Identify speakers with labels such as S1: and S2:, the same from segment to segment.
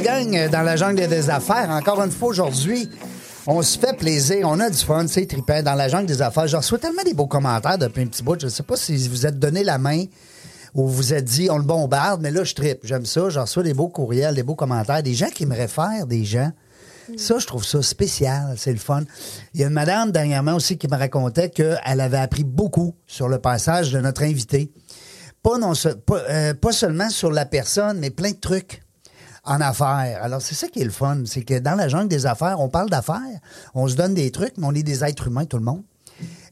S1: Gang, dans la jungle des affaires. Encore une fois aujourd'hui, on se fait plaisir, on a du fun, c'est trippant dans la jungle des affaires. Je reçois tellement des beaux commentaires depuis un petit bout. Je ne sais pas si vous êtes donné la main ou vous êtes dit on le bombarde, mais là je trippe, j'aime ça. Je reçois des beaux courriels, des beaux commentaires, des gens qui me réfèrent, des gens. Ça, je trouve ça spécial, c'est le fun. Il y a une madame dernièrement aussi qui me racontait qu'elle avait appris beaucoup sur le passage de notre invité. Pas, non, pas, euh, pas seulement sur la personne, mais plein de trucs en affaires. Alors, c'est ça qui est le fun. C'est que dans la jungle des affaires, on parle d'affaires, on se donne des trucs, mais on est des êtres humains, tout le monde.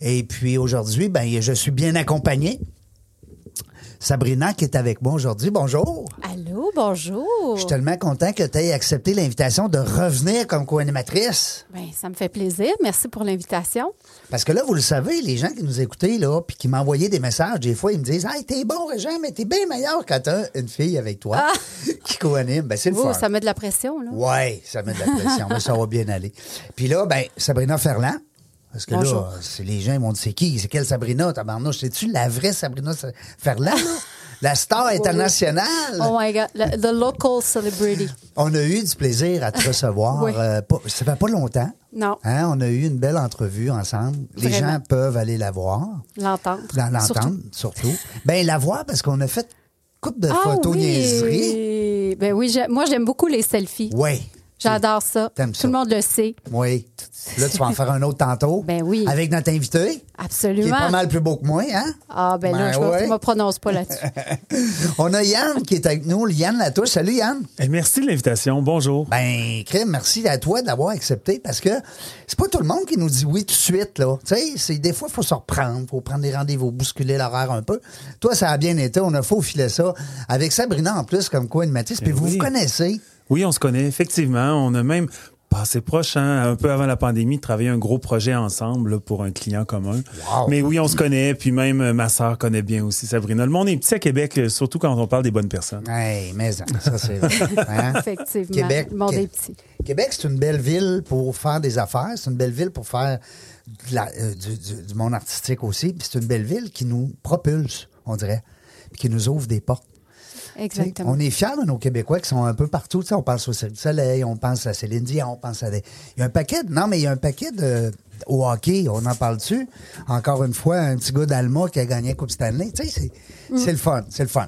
S1: Et puis aujourd'hui, ben, je suis bien accompagné. Sabrina qui est avec moi aujourd'hui. Bonjour.
S2: Allô, bonjour.
S1: Je suis tellement content que tu aies accepté l'invitation de revenir comme co-animatrice.
S2: Ben, ça me fait plaisir. Merci pour l'invitation.
S1: Parce que là, vous le savez, les gens qui nous écoutaient, là, puis qui m'envoyaient des messages, des fois, ils me disent Hey, t'es bon, Régent, mais t'es bien meilleur quand t'as une fille avec toi qui co-anime. Ben, c'est le fun.
S2: Ah! ça met de la pression, là.
S1: Oui, ça met de la pression, mais ça va bien aller. Puis là, ben, Sabrina Ferland. Parce que
S2: Bonjour.
S1: là, c'est les gens ils vont dire c'est qui? C'est quelle Sabrina, tabarnouche? C'est-tu la vraie Sabrina Sa- Ferland? La star internationale?
S2: Oh my God, the local celebrity.
S1: On a eu du plaisir à te recevoir.
S2: Oui.
S1: euh, pas- ça fait pas longtemps.
S2: Non.
S1: Hein, on a eu une belle entrevue ensemble. Les gens peuvent aller la voir.
S2: L'entendre.
S1: L'entendre,
S2: Surtout.
S1: surtout. Ben, la voir parce qu'on a fait couple de
S2: Ah
S1: photos
S2: oui.
S1: niaiseries.
S2: Ben oui, moi, j'aime beaucoup les selfies.
S1: Oui.
S2: J'adore ça.
S1: T'aimes
S2: Tout
S1: ça.
S2: le monde le sait.
S1: Oui. Là, tu vas en faire un autre tantôt.
S2: Ben oui.
S1: Avec notre invité. Qui est
S2: Absolument.
S1: pas mal plus beau que moi, hein?
S2: Ah, ben, là,
S1: Ben ouais.
S2: je me prononce pas là-dessus.
S1: On a Yann qui est avec nous, Yann Latouche. Salut Yann.
S3: Eh, merci de l'invitation. Bonjour.
S1: Ben, crème, merci à toi d'avoir accepté parce que c'est pas tout le monde qui nous dit oui tout de suite, là. Tu sais, c'est, des fois, il faut se reprendre, faut prendre des rendez-vous, bousculer l'horaire un peu. Toi, ça a bien été, on a faufilé ça. Avec Sabrina en plus, comme quoi, animatrice, puis
S3: Ben
S1: vous
S3: oui.
S1: vous connaissez.
S3: Oui, on se connaît, effectivement. On a même passé proche, hein, un peu avant la pandémie, de travailler un gros projet ensemble là, pour un client commun.
S1: Wow.
S3: Mais oui, on se connaît, puis même euh, ma sœur connaît bien aussi Sabrina. Le monde est petit à Québec, euh, surtout quand on parle des bonnes personnes.
S1: Hey, mais ça, c'est vrai. Hein?
S2: Effectivement.
S1: Québec,
S2: Le monde est petit.
S1: Québec, c'est une belle ville pour faire des affaires. C'est une belle ville pour faire de la- euh, du, du- du monde artistique aussi. Puis c'est une belle ville qui nous propulse, on dirait, puis qui nous ouvre des portes.
S2: Exactement.
S1: On est fiers de nos Québécois qui sont un peu partout. On pense au Cirque du Soleil, on pense à Céline Dion, on pense à des... Il y a un paquet... de- Non, mais il y a un paquet de... Au hockey, on en parle dessus. Encore une fois, un petit gars d'Alma qui a gagné la Coupe Stanley. Tu sais, c'est
S2: Mm.
S1: le fun, c'est le fun.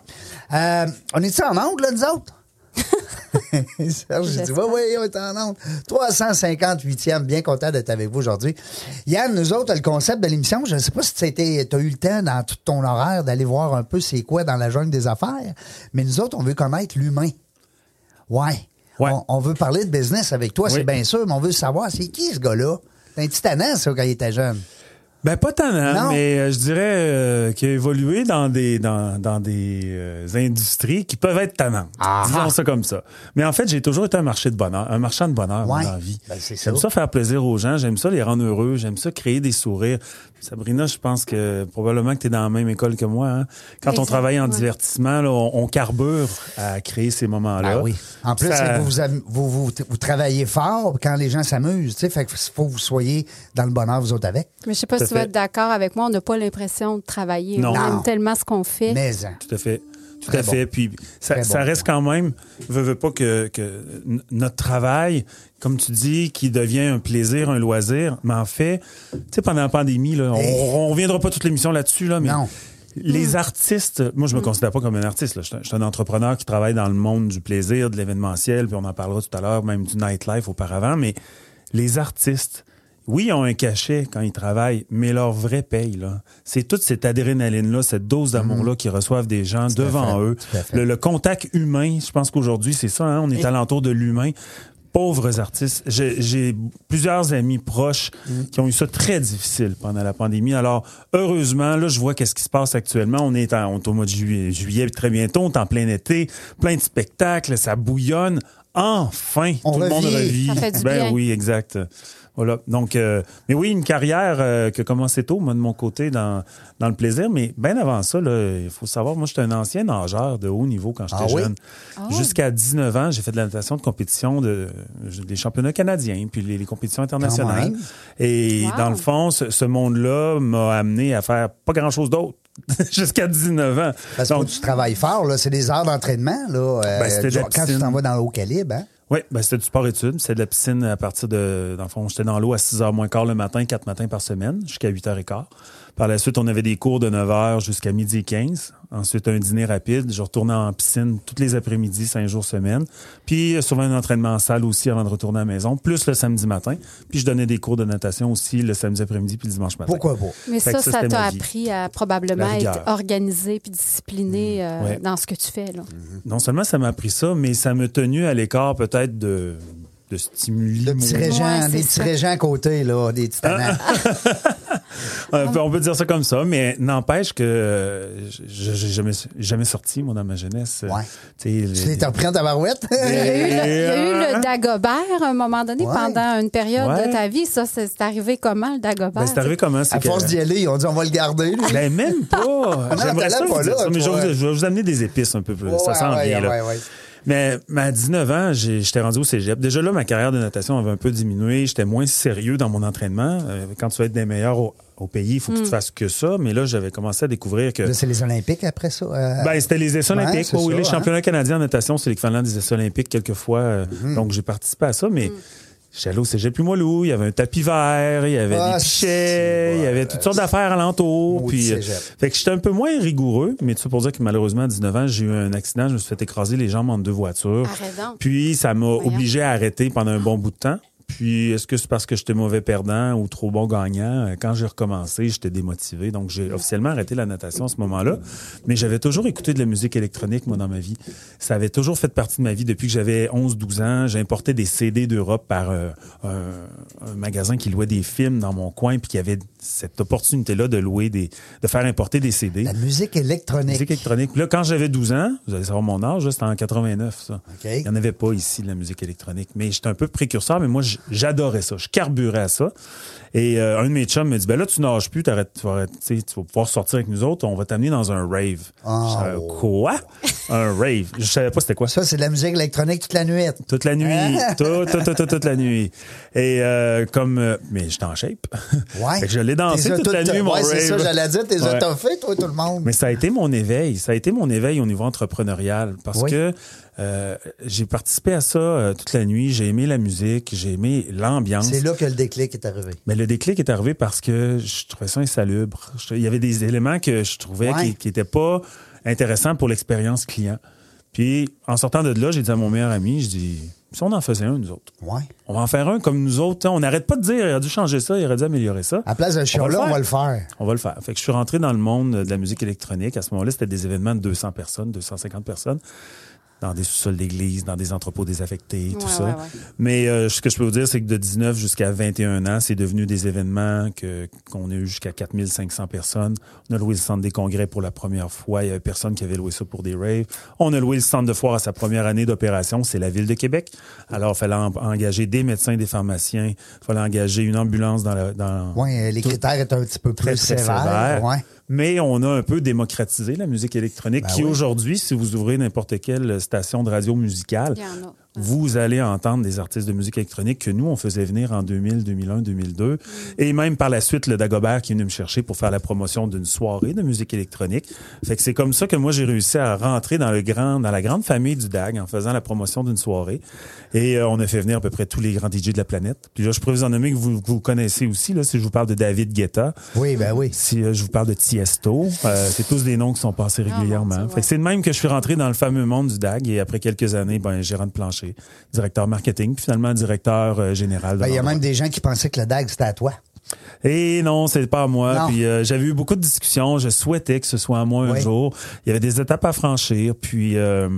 S1: Euh, on est-tu en onde, là, nous autres? Serge, j'ai dit,
S2: J'espère.
S1: oui, oui, on est en onde. 358e, bien content d'être avec vous aujourd'hui. Yann, nous autres, le concept de l'émission, je ne sais pas si tu as eu le temps dans tout ton horaire d'aller voir un peu c'est quoi dans la jungle des affaires, mais nous autres, on veut connaître l'humain. Ouais.
S3: Ouais.
S1: On, on veut parler de business avec toi,
S3: Oui.
S1: c'est bien sûr, mais on veut savoir c'est qui ce gars-là? C'est un petit tannant, ça, quand il était jeune.
S3: Ben pas tant, mais euh, je dirais euh, qu'il a évolué dans des dans, dans des euh, industries qui peuvent être tannantes.
S1: Ah.
S3: Disons ça comme ça. Mais en fait, j'ai toujours été un marché de bonheur, un marchand de bonheur
S1: Ouais.
S3: dans la vie.
S1: Ben,
S3: j'aime
S1: ça.
S3: ça faire plaisir aux gens, j'aime ça les rendre heureux, j'aime ça créer des sourires. Sabrina, je pense que probablement que tu es dans la même école que moi. hein. Quand on travaille en divertissement, là, on, on carbure à créer ces moments-là.
S1: Ah oui. En plus,
S3: Ça-
S1: que vous, vous, am- vous, vous, vous travaillez fort quand les gens s'amusent. tu sais, Fait qu'il faut que vous soyez dans le bonheur, vous autres, avec.
S2: Mais je sais pas
S3: Tout
S2: si tu vas être d'accord avec moi, on n'a pas l'impression de travailler.
S3: Non.
S2: On
S1: Non.
S2: aime tellement ce qu'on fait.
S1: Mais, hein.
S3: Tout à fait. Tout
S1: Très
S3: à fait. Puis ça, reste quand même, veux, veux pas que, notre travail, comme tu dis, qui devient un plaisir, un loisir, mais en fait, tu sais, pendant la pandémie, là, on,
S1: Hey.
S3: on reviendra pas toute l'émission là-dessus, là, mais
S1: Non.
S3: les artistes, moi je me considère pas comme un artiste, là. Je, suis un- je suis un entrepreneur qui travaille dans le monde du plaisir, de l'événementiel, puis on en parlera tout à l'heure, même du nightlife auparavant, mais les artistes, oui, ils ont un cachet quand ils travaillent, mais leur vraie paye, là, c'est toute cette adrénaline-là, cette dose d'amour-là qu'ils reçoivent des gens devant
S1: fait,
S3: eux. Le, le contact humain, je pense qu'aujourd'hui, c'est ça, hein, on est
S1: Et-
S3: alentour de l'humain. pauvres artistes. J'ai plusieurs amis proches
S1: Mm.
S3: qui ont eu ça très difficile pendant la pandémie. Alors, heureusement, là, je vois qu'est-ce qui se passe actuellement. On est, en, on est au mois de juillet, juillet, très bientôt. On est en plein été, plein de spectacles, ça bouillonne. Enfin,
S1: On
S3: tout le monde
S1: revit.
S3: revit.
S2: Ça fait du
S3: ben
S2: bien.
S3: oui, exact. Voilà. Donc, euh, mais oui, une carrière euh, qui a commencé tôt, moi, de mon côté, dans, dans le plaisir. Mais bien avant ça, il faut savoir, moi, j'étais un ancien nageur de haut niveau quand j'étais
S1: Ah oui?
S3: jeune. Jusqu'à 19 ans, j'ai fait de la natation de compétition de, des championnats canadiens, puis les, les compétitions internationales. Et
S2: Wow.
S3: dans le fond, ce, ce monde-là m'a amené à faire pas grand-chose d'autre jusqu'à 19 ans.
S1: Parce que
S3: Donc,
S1: tu travailles fort, là. C'est des heures d'entraînement, là. euh,
S3: Ben,
S1: quand tu t'en vas dans le haut calibre, hein?
S3: Oui, ben c'était du sport-études. C'était de la piscine à partir de. Dans le fond, j'étais dans l'eau à 6 h moins quart le matin, 4 matins par semaine, jusqu'à 8 h 15 Par la suite, on avait des cours de 9 h jusqu'à midi et 15. Ensuite, un dîner rapide. Je retournais en piscine tous les après-midi, 5 jours semaine. Puis, euh, souvent un entraînement en salle aussi avant de retourner à la maison, plus le samedi matin. Puis, je donnais des cours de natation aussi le samedi après-midi puis le dimanche matin.
S1: Pourquoi pas?
S2: Mais
S3: Fait
S2: ça,
S3: ça,
S2: t'a appris à probablement être organisé puis discipliné euh,
S3: Ouais.
S2: dans ce que tu fais. Là.
S3: Non seulement ça m'a appris ça, mais ça m'a tenu à l'écart peut-être de, de stimuli.
S1: Le petit régent,
S2: Ouais,
S1: des petits régents à côté, là, des titanats.
S3: Euh, on peut dire ça comme ça, mais n'empêche que euh, je j'ai jamais, jamais sorti, moi, dans ma jeunesse.
S1: Ouais.
S3: Tu
S1: t'es repris en tabarouette?
S2: Il y, a eu le, il y a eu
S3: Euh,
S2: le Dagobert à un moment donné
S1: Ouais.
S2: pendant une période
S3: Ouais.
S2: de ta vie. Ça, c'est arrivé comment, le Dagobert?
S3: Ben, c'est arrivé comment?
S1: À
S3: que-
S1: force d'y aller, on dit on va le garder. lui.
S3: Ben, même pas. J'aimerais
S1: t'as
S3: ça
S1: l'air
S3: vous
S1: pas
S3: dire
S1: là,
S3: ça, mais je vais, vous, je vais vous amener des épices un peu plus. ça sent
S1: ouais,
S3: bien, là. Mais, mais à 19 ans, j'ai- j'étais rendu au cégep. Déjà là, ma carrière de natation avait un peu diminué. J'étais moins sérieux dans mon entraînement. Euh, quand tu vas être des meilleurs au, au pays, il faut que tu fasses que ça. Mais là, j'avais commencé à découvrir que...
S1: C'est les Olympiques après ça. euh,
S3: Ben, c'était les essais
S1: Ouais,
S3: olympiques. oui,
S1: ça,
S3: les
S1: hein.
S3: championnats canadiens en natation, c'est l'équivalent des essais olympiques quelquefois. euh,
S1: Mhm.
S3: Donc, j'ai participé à ça, mais j'étais allé au cégep plus molou. Il y avait un tapis vert, il y avait
S1: Ah,
S3: des pichets, il y avait toutes sortes d'affaires alentour. Puis, euh, fait que j'étais un peu moins rigoureux, mais tout ça pour dire que malheureusement, à 19 ans, j'ai eu un accident. Je me suis fait écraser les jambes entre deux voitures. Puis, ça m'a obligé à arrêter pendant un bon bout de temps. Puis, est-ce que c'est parce que j'étais mauvais perdant ou trop bon gagnant? Euh, Quand j'ai recommencé, j'étais démotivé. Donc, j'ai officiellement arrêté la natation à ce moment-là. Mais j'avais toujours écouté de la musique électronique, moi, dans ma vie. Ça avait toujours fait partie de ma vie depuis que j'avais 11-12 ans. J'importais des CD d'Europe par euh, un, un magasin qui louait des films dans mon coin puis qui avait cette opportunité-là de louer des, de faire importer des CD.
S1: La musique électronique.
S3: Musique électronique. Puis là, quand j'avais 12 ans, vous allez savoir mon âge, c'était en 89, ça.
S1: OK.
S3: Il n'y en avait pas ici de la musique électronique. Mais j'étais un peu précurseur, mais moi, j'adorais ça. Je carburais à ça. Et euh, un de mes chums me dit, ben là, tu nages plus, t'arrêtes- tu vas, tu vas pouvoir sortir avec nous autres, on va t'amener dans un rave.
S1: Oh.
S3: Je savais, Quoi? un rave? Je savais pas c'était quoi.
S1: Ça, c'est de la musique électronique toute la nuit.
S3: Toute la nuit. toute, toute, toute, toute, toute la nuit. Et euh, comme... euh, mais j'étais en shape.
S1: Ouais.
S3: Fait que je l'ai dansé toute la
S1: tout-
S3: nuit, mon
S1: Ouais, c'est ça, j'allais dire. T'es
S3: Ouais.
S1: étoffé, toi, tout le monde.
S3: Mais ça a été mon éveil. Ça a été mon éveil au niveau entrepreneurial parce
S1: Oui.
S3: que euh, j'ai participé à ça euh, toute la nuit. J'ai aimé la musique, j'ai aimé l'ambiance.
S1: C'est là que le déclic est arrivé.
S3: Mais le déclic est arrivé parce que je trouvais ça insalubre. Je- Il y avait des éléments que je trouvais
S1: Ouais.
S3: qui, qui étaient pas intéressants pour l'expérience client. Puis, en sortant de là, j'ai dit à mon meilleur ami, je dis, si on en faisait un, nous autres,
S1: Ouais.
S3: on va en faire un comme nous autres. On n'arrête pas de dire, il aurait dû changer ça, il aurait dû améliorer ça.
S1: À la place de ce
S3: On va le faire. On va le faire. Fait que je suis rentré dans le monde de la musique électronique. À ce moment-là, c'était des événements de 200 personnes, 250 personnes, dans des sous-sols d'église, dans des entrepôts désaffectés, tout
S2: Ouais,
S3: ça.
S2: ouais, ouais.
S3: Mais euh, ce que je peux vous dire, c'est que de 19 jusqu'à 21 ans, c'est devenu des événements que qu'on a eu jusqu'à 4500 personnes. On a loué le centre des congrès pour la première fois. Il y avait personne qui avait loué ça pour des raves. On a loué le centre de foire à sa première année d'opération. C'est la ville de Québec. Alors, il fallait en- engager des médecins, des pharmaciens. Il fallait engager une ambulance dans la... Dans
S1: Ouais, les
S3: tout-
S1: critères étaient un petit peu plus
S3: très, très
S1: sévères.
S3: sévère. Mais on a un peu démocratisé la musique électronique
S1: Ben
S3: qui
S1: oui.
S3: aujourd'hui, si vous ouvrez n'importe quelle station de radio musicale,
S2: Il y en a.
S3: vous allez entendre des artistes de musique électronique que nous, on faisait venir en 2000, 2001, 2002. Et même par la suite, le Dagobert qui est venu me chercher pour faire la promotion d'une soirée de musique électronique. Fait que c'est comme ça que moi, j'ai réussi à rentrer dans le grand, dans la grande famille du DAG en faisant la promotion d'une soirée. Et euh, on a fait venir à peu près tous les grands DJ de la planète. Puis là, je pourrais vous en nommer que vous, que vous connaissez aussi, là, si je vous parle de David Guetta.
S1: Oui, ben oui.
S3: Si euh, je vous parle de Tiesto, euh, c'est tous des noms qui sont passés
S2: Ah,
S3: régulièrement.
S2: mon Dieu,
S3: Fait que
S2: ouais.
S3: c'est de même que je suis rentré dans le fameux monde du DAG et après quelques années, ben, gérant de plancher, directeur marketing, puis finalement directeur euh, général.
S1: Ben, Il y a même des gens qui pensaient que le DAG, c'était à toi.
S3: Et non, c'est pas à moi. Puis euh, j'avais eu beaucoup de discussions. Je souhaitais que ce soit à moi un jour. Il y avait des étapes à franchir. Puis euh,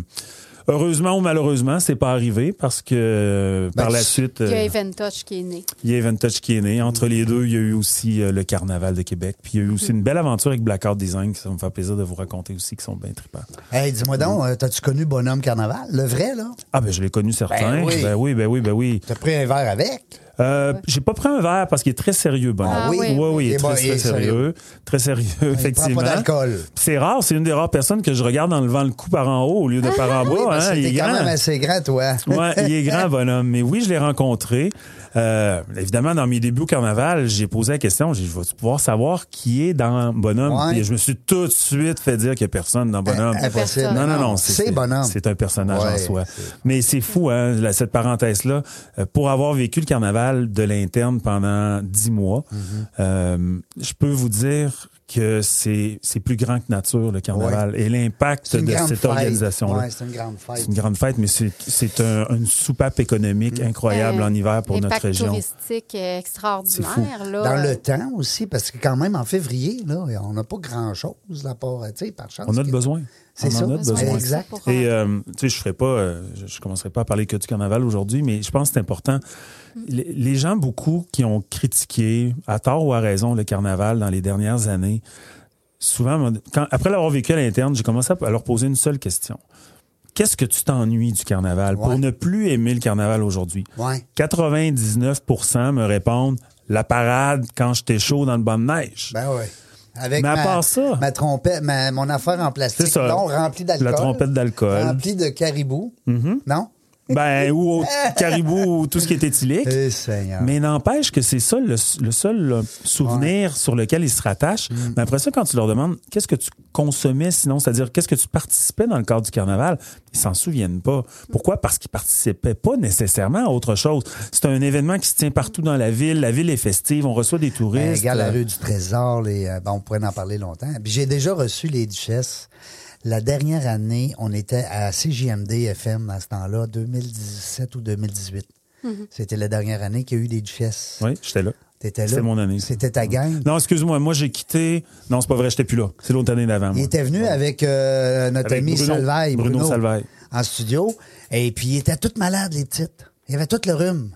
S3: Heureusement ou malheureusement, c'est pas arrivé parce que euh,
S1: Ben,
S3: par la
S1: tu-
S3: suite,
S2: Il y a
S3: euh,
S2: Even Touch qui est né.
S3: il y a Event Touch qui est né. Entre les deux, il y a eu aussi euh, le Carnaval de Québec. Puis il y a eu aussi une belle aventure avec Blackout Design, que ça va me faire plaisir de vous raconter aussi, qui sont bien trippants.
S1: Hey, dis-moi donc, euh, t'as-tu connu Bonhomme Carnaval? Le vrai, là?
S3: Ah ben je l'ai connu certains.
S1: Ben oui.
S3: ben oui, ben oui, ben oui.
S1: T'as pris un verre avec?
S3: Euh, J'ai pas pris un verre parce qu'il est très sérieux, Bonhomme.
S2: Ah oui?
S3: oui, oui, il
S1: Il
S3: est très,
S1: il est
S3: très sérieux. Très sérieux,
S1: Il prend
S3: effectivement.
S1: pas d'alcool.
S3: C'est rare, c'est une des rares personnes que je regarde en levant le cou par en haut au lieu de par en bas.
S1: Oui, parce
S3: hein,
S1: que
S3: il est
S1: quand
S3: grand.
S1: même assez grand, toi.
S3: Ouais, il est grand, bonhomme. Mais oui, je l'ai rencontré. Euh, évidemment, dans mes débuts au carnaval, j'ai posé la question, j'ai dit, je vais pouvoir savoir qui est dans Bonhomme?
S1: Ouais.
S3: Puis je me suis tout de suite fait dire qu'il n'y a personne dans Bonhomme.
S1: Euh, Impossible.
S3: Non, non, non.
S1: C'est Bonhomme.
S3: C'est un personnage en soi. Mais c'est fou, hein, cette parenthèse-là. Euh, pour avoir vécu le carnaval de l'interne pendant dix mois,
S1: Mm-hmm.
S3: euh, je peux vous dire que c'est c'est plus grand que nature, le carnaval. Et l'impact
S1: C'est
S3: de cette
S1: fête.
S3: organisation-là.
S1: Ouais, c'est une grande
S3: C'est
S1: fête.
S3: une grande fête, mais c'est c'est un, une soupape économique
S1: Mm.
S3: incroyable
S2: Euh,
S3: en hiver pour notre
S2: Impact
S3: région.
S2: touristique euh, extraordinaire. Là.
S1: Dans le temps aussi, parce que quand même, en février, là, on n'a pas grand-chose à part, par chance.
S3: On a de
S1: que-
S3: besoin.
S1: C'est
S3: On
S1: ça.
S3: en a
S2: Besoin
S1: Exact.
S3: Et
S2: euh,
S3: euh, tu sais, je ferai pas, euh, je, je commencerai pas à parler que du carnaval aujourd'hui, mais je pense que c'est important. Les, gens beaucoup qui ont critiqué, à tort ou à raison, le carnaval dans les dernières années, souvent, quand, après l'avoir vécu à l'interne, j'ai commencé à leur poser une seule question. Qu'est-ce que tu t'ennuies du carnaval
S1: Ouais.
S3: pour ne plus aimer le carnaval aujourd'hui?
S1: Ouais.
S3: 99% me répondent la parade quand j'étais chaud dans le banc de neige.
S1: Ben oui. Avec
S3: Mais à
S1: ma,
S3: part ça-
S1: ma trompette, ma- mon affaire en plastique,
S3: C'est ça.
S1: non, remplie d'alcool.
S3: La trompette d'alcool. Mm-hmm.
S1: Remplie de caribou. Non?
S3: Ben, ou au caribou, ou tout ce qui est éthylique.
S1: Eh, Seigneur.
S3: Mais n'empêche que c'est ça le, le seul souvenir sur lequel ils se rattachent.
S1: Mm.
S3: Mais après ça, quand tu leur demandes qu'est-ce que tu consommais sinon, c'est-à-dire qu'est-ce que tu participais dans le cadre du carnaval, ils s'en souviennent pas. Pourquoi? Parce qu'ils participaient pas nécessairement à autre chose. C'est un événement qui se tient partout dans la ville. La ville est festive. On reçoit des
S1: Ben,
S3: touristes.
S1: regarde la rue du Trésor, les, ben, on pourrait en parler longtemps. Puis j'ai déjà reçu les duchesses. La dernière année, on était à CJMD FM à ce temps-là, 2017 ou 2018. C'était la dernière année qu'il y a eu les duchesses.
S3: Oui, j'étais là.
S1: T'étais là?
S3: C'était mon année.
S1: C'était ta gang?
S3: Non, excuse-moi, moi j'ai quitté. Non, c'est pas vrai, j'étais plus là. C'est l'autre année d'avant.
S1: Il était venu avec euh, notre
S3: Avec
S1: ami
S3: Bruno.
S1: Salvaille,
S3: Bruno
S1: Bruno,
S3: Salvaille.
S1: en studio. Et puis, il était tout malade, les petites. Il avait tout le rhume.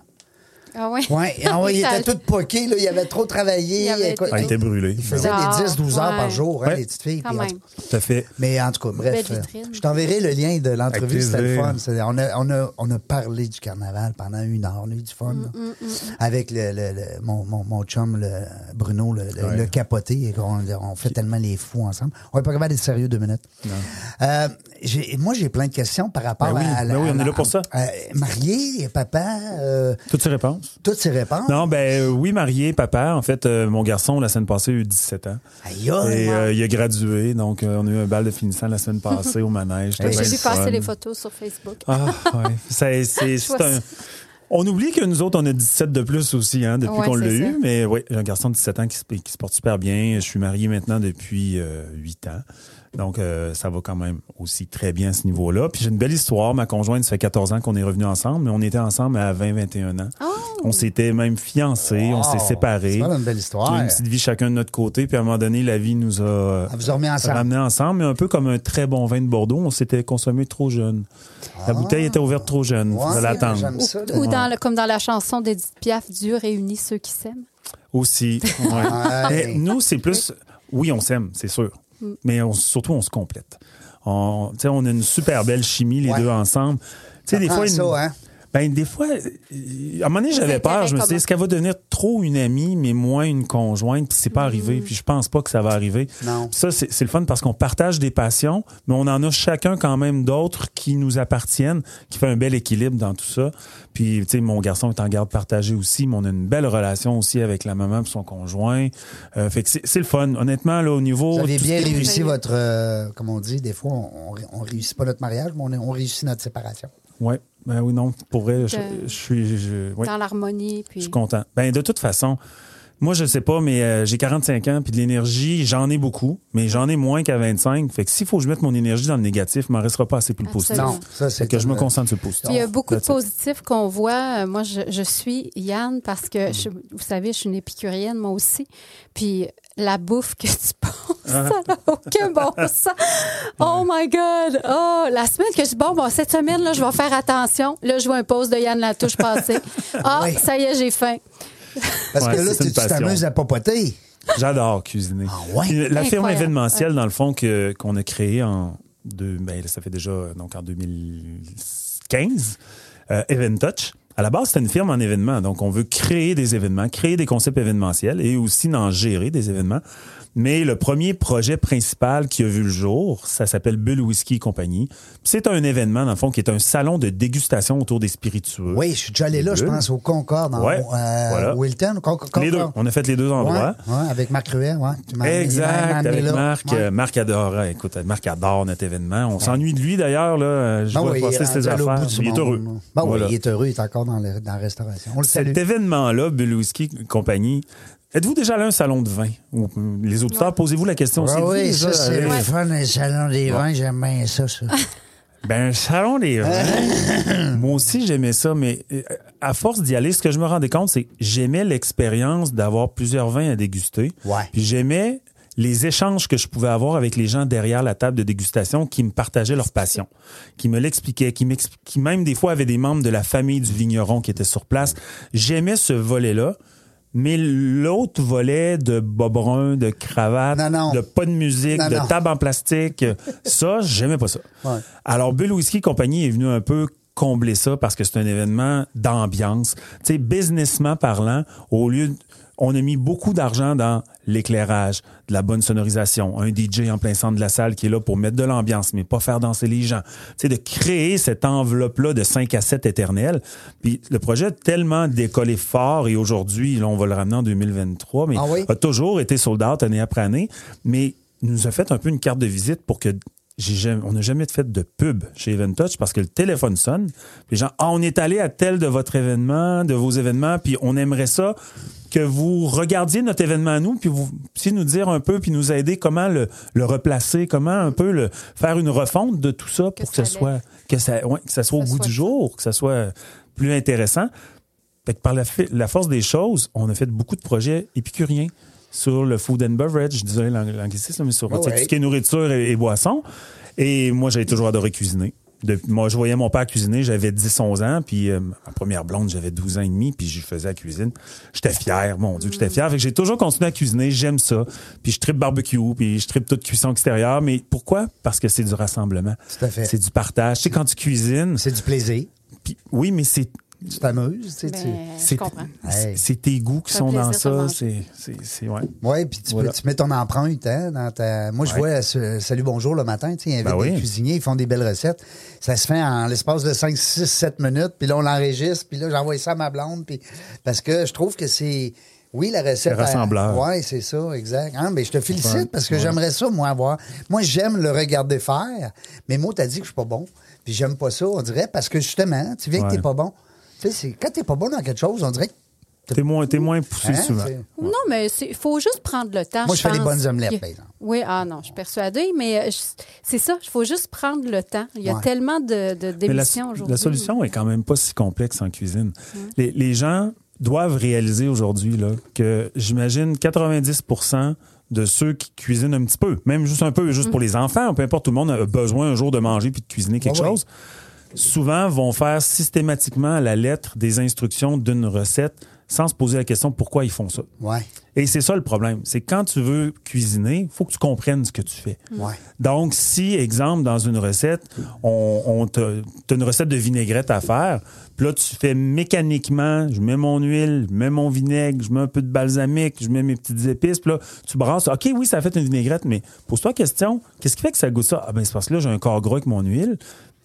S2: Ah oui.
S1: Ouais, ah ouais, il était tout poqué, là. Il avait trop travaillé.
S2: Il avait
S1: Écoute,
S2: été-
S3: Ah, il était brûlé.
S1: Il faisait
S2: Ah,
S1: des 10-12 heures
S2: ouais.
S1: par jour, hein,
S3: Ouais.
S1: les petites filles.
S2: Quand même.
S1: tout
S3: à fait.
S1: mais en tout cas, bref, euh, je t'enverrai le lien de l'entrevue, c'était le fun. On a, on, a, on a parlé du carnaval pendant une heure, on a eu du fun.
S2: Mm,
S1: là. Avec le, le- le- mon, mon, mon chum, le Bruno, le, le-
S3: Ouais.
S1: le capoté. et On, on fait tellement les fous ensemble. On est pas capable d'être sérieux deux minutes. Euh, moi, j'ai plein de questions par rapport
S3: Ben oui,
S1: à, la-
S3: ben oui, on
S1: à
S3: est là pour ça.
S1: à- marié, papa, euh,
S3: Toutes ces réponses?
S1: Toutes ces réponses?
S3: Non, ben euh, oui, marié, papa. En fait, euh, mon garçon, la semaine passée, a eu 17 ans.
S1: Aïe, aïe.
S3: Et euh, il a gradué, donc euh, on a eu un bal de finissant la semaine passée au manège.
S2: J'ai vu passer les photos sur Facebook.
S3: Ah, ouais. C'est- un... On oublie que nous autres, on a 17 de plus aussi, hein, depuis
S2: Ouais,
S3: qu'on l'a eu. Mais oui, j'ai un garçon de 17 ans qui se, qui se porte super bien. Je suis marié maintenant depuis euh, 8 ans. Donc, euh, ça va quand même aussi très bien à ce niveau-là. Puis j'ai une belle histoire. Ma conjointe, ça fait 14 ans qu'on est revenus ensemble, mais on était ensemble à 20-21 ans.
S2: Oh!
S3: On s'était même fiancés, on s'est
S1: Wow.
S3: séparés.
S1: C'est une belle
S3: On
S1: histoire.
S3: a une petite vie chacun de notre côté, puis à un moment donné, la vie nous a euh,
S1: vous ensemble.
S3: ramenés ensemble, mais un peu comme un très bon vin de Bordeaux, on s'était consommé trop jeune. La bouteille était ouverte trop jeune.
S1: Ouais,
S3: Vous allez.
S2: Ou dans le- comme dans la chanson d'Edith Piaf, Dieu réunit ceux qui s'aiment.
S3: Aussi. ouais.
S1: Ouais.
S3: Mais nous, c'est plus. Oui, on s'aime, c'est sûr. Mais on- surtout, on se complète. On, on a une super belle chimie, les
S1: Ouais.
S3: deux ensemble. Tu sais, des fois, une-
S1: ça, hein?
S3: Ben, des fois, euh, à un moment donné, j'avais peur. Je me suis dit, est-ce qu'elle va devenir trop une amie, mais moins une conjointe? Puis c'est pas arrivé. Puis je pense pas que ça va arriver.
S1: Non.
S3: Puis ça, c'est le fun parce qu'on partage des passions, mais on en a chacun quand même d'autres qui nous appartiennent, qui fait un bel équilibre dans tout ça. Puis, tu sais, mon garçon est en garde partagée aussi, mais on a une belle relation aussi avec la maman et son conjoint. Euh, fait que c'est le fun. Honnêtement, là, au niveau...
S1: Vous avez bien réussi votre, euh, comme on dit, des fois, on, on, on réussit pas notre mariage, mais on, on réussit notre séparation.
S3: Ouais. Ben oui, non, pour vrai, je,
S2: De-
S3: je suis... je- ouais.
S2: Dans l'harmonie.
S3: Je
S2: Puis...
S3: suis content. Ben, de toute façon, moi, je sais pas, mais euh, j'ai 45 ans, puis de l'énergie, j'en ai beaucoup, mais j'en ai moins qu'à 25. Fait que s'il faut que je mette mon énergie dans le négatif, il m'en restera pas assez pour le positif.
S1: Non, ça, c'est
S3: que je me concentre sur le positif.
S2: Puis il y a beaucoup de positifs qu'on voit. Euh, Moi, je, je suis Yann parce que, je- vous savez, je suis une épicurienne, moi aussi. Puis la bouffe que tu penses, ça n'a aucun bon sens. Oh my God! Oh, la semaine que je dis, bon, bon, cette semaine, là, je vais faire attention. Là, je vois un post de Yann Latouche passer. Ah, ça y est, j'ai faim.
S1: Parce
S3: Ouais,
S1: que là,
S3: c'est
S1: tu t'amuses à papoter.
S3: J'adore cuisiner.
S1: Ah ouais?
S3: La firme événementielle, dans le fond, que- qu'on a créée en deux, ben, ça fait déjà donc en 2015, euh, Event Touch. À la base, c'était une firme en événements. Donc, on veut créer des événements, créer des concepts événementiels et aussi d'en gérer des événements. Mais le premier projet principal qui a vu le jour, ça s'appelle Bull Whisky Compagnie. C'est un événement, dans le fond, qui est un salon de dégustation autour des spiritueux.
S1: Oui, je suis déjà allé là, je pense, au Concorde, en
S3: Ouais,
S1: euh,
S3: voilà.
S1: Wilton. Concorde.
S3: Les deux. On a fait les deux endroits.
S1: Ouais, ouais, avec Marc Ruet, ouais.
S3: Exact, avec
S1: là.
S3: Marc. Euh, Marc adore, écoute, Marc adore notre événement. On s'ennuie de lui d'ailleurs, là. euh, Je
S1: Ben
S3: vois
S1: oui,
S3: passer ses affaires. Il est heureux.
S1: Ben oui, il est heureux, il est encore dans, le- dans la restauration. On le salue.
S3: Cet événement-là, Bull Whisky Compagnie, êtes-vous déjà allé à un salon de vin? Ou, euh, les auditeurs, posez-vous la question.
S1: Ah
S3: c'est
S1: oui, ça, c'est le fun, les salons des vins, j'aime bien ça, ça.
S3: Ben, un salon des vins. Moi aussi, j'aimais ça, mais euh, à force d'y aller, ce que je me rendais compte, c'est que j'aimais l'expérience d'avoir plusieurs vins à déguster.
S1: Ouais.
S3: Puis j'aimais les échanges que je pouvais avoir avec les gens derrière la table de dégustation qui me partageaient leur passion, qui me l'expliquaient, qui, qui même des fois avaient des membres de la famille du vigneron qui étaient sur place. J'aimais ce volet-là. Mais l'autre volet de bobrun, de cravate,
S1: Non, non.
S3: de pas de musique,
S1: Non,
S3: de table en plastique, ça, j'aimais pas ça.
S1: Ouais.
S3: Alors, Bull Whisky Compagnie est venu un peu combler ça parce que c'est un événement d'ambiance. Tu sais, businessment parlant, au lieu de- on a mis beaucoup d'argent dans l'éclairage, de la bonne sonorisation, un DJ en plein centre de la salle qui est là pour mettre de l'ambiance, mais pas faire danser les gens. Tu sais, de créer cette enveloppe-là de 5 à 7 éternels. Puis le projet a tellement décollé fort et aujourd'hui, là, on va le ramener en 2023, mais
S1: Ah oui?
S3: a toujours été sold out année après année, mais il nous a fait un peu une carte de visite pour que j'ai jamais, on n'a jamais fait de pub chez Event Touch parce que le téléphone sonne. Les gens, ah, on est allé à tel de votre événement, de vos événements, puis on aimerait ça que vous regardiez notre événement à nous, puis vous puissiez nous dire un peu, puis nous aider comment le, le replacer, comment un peu le faire une refonte de tout ça pour que,
S2: ça
S3: ce soit que ça, ouais, que ça soit au
S2: ça
S3: goût
S2: soit
S3: du
S2: ça.
S3: jour, que ça soit plus intéressant. Fait que par la, la force des choses, on a fait beaucoup de projets épicuriens sur le food and beverage, désolé l'ang- l'anglicisme, mais sur
S1: ouais.
S3: tout ce qui est nourriture et, et boissons. Et moi, j'avais toujours adoré cuisiner. De- moi, je voyais mon père cuisiner, j'avais 10-11 ans, puis euh, ma première blonde, j'avais 12 ans et demi, puis je faisais la cuisine. J'étais fier, mon Dieu, que j'étais fier. Fait que j'ai toujours continué à cuisiner, j'aime ça. Puis je tripe barbecue, puis je tripe toute cuisson extérieure. Mais pourquoi? Parce que c'est du rassemblement.
S1: Tout à fait.
S3: C'est du partage. Tu sais, quand tu cuisines,
S1: C'est du plaisir.
S3: puis oui, mais c'est
S1: Tu t'amuses, tu sais.
S2: Ben,
S3: c'est tes goûts qui sont dans ça. C'est, c'est, c'est, ouais.
S1: Oui, puis tu,
S3: Voilà.
S1: peux- tu mets ton empreinte hein, dans ta. Moi, je
S3: Ouais.
S1: vois ce- Salut Bonjour le matin, tu sais, ils invitent
S3: Ben oui.
S1: des cuisiniers, ils font des belles recettes. Ça se fait en l'espace de 5, 6, 7 minutes, puis là, on l'enregistre, puis là, j'envoie ça à ma blonde, puis parce que je trouve que c'est. Oui, la recette.
S3: C'est rassembleur.
S1: Oui, c'est ça, exact. Hein, mais je te félicite parce que
S3: Ouais.
S1: j'aimerais ça, moi, avoir. Moi, j'aime le regarder faire, mais moi, t'as dit que je suis pas bon. Puis j'aime pas ça, on dirait, parce que justement, tu viens que
S3: Ouais.
S1: t'es pas bon. C'est- quand t'es pas bon dans quelque chose, on dirait que.
S3: T'es moins, t'es moins poussé
S1: Hein,
S3: souvent.
S2: Non, mais il faut juste prendre le temps.
S1: Moi, je fais des
S2: pense.
S1: bonnes omelettes, par exemple.
S2: Oui, ah non, je suis persuadée, mais euh, c'est ça, il faut juste prendre le temps. Il y a
S1: Ouais.
S2: tellement de,
S3: la,
S2: aujourd'hui.
S3: la solution est quand même pas si complexe en cuisine. Les, les gens doivent réaliser aujourd'hui là, que j'imagine 90% de ceux qui cuisinent un petit peu, même juste un peu, juste pour les enfants, peu importe, tout le monde a besoin un jour de manger puis de cuisiner quelque
S1: Ah oui.
S3: Souvent vont faire systématiquement à la lettre des instructions d'une recette sans se poser la question pourquoi ils font ça.
S1: Ouais,
S3: Et c'est ça le problème, c'est que quand tu veux cuisiner, il faut que tu comprennes ce que tu fais.
S1: ouais.
S3: Donc, si, exemple, dans une recette, on, on te, t'as une recette de vinaigrette à faire, puis là, tu fais mécaniquement, je mets mon huile, je mets mon vinaigre, je mets un peu de balsamique, je mets mes petites épices, puis là, tu brasses. OK, oui, ça a fait une vinaigrette, mais pose-toi la question, qu'est-ce qui fait que ça goûte ça? Ah ben, c'est parce que là, j'ai un corps gras avec mon huile,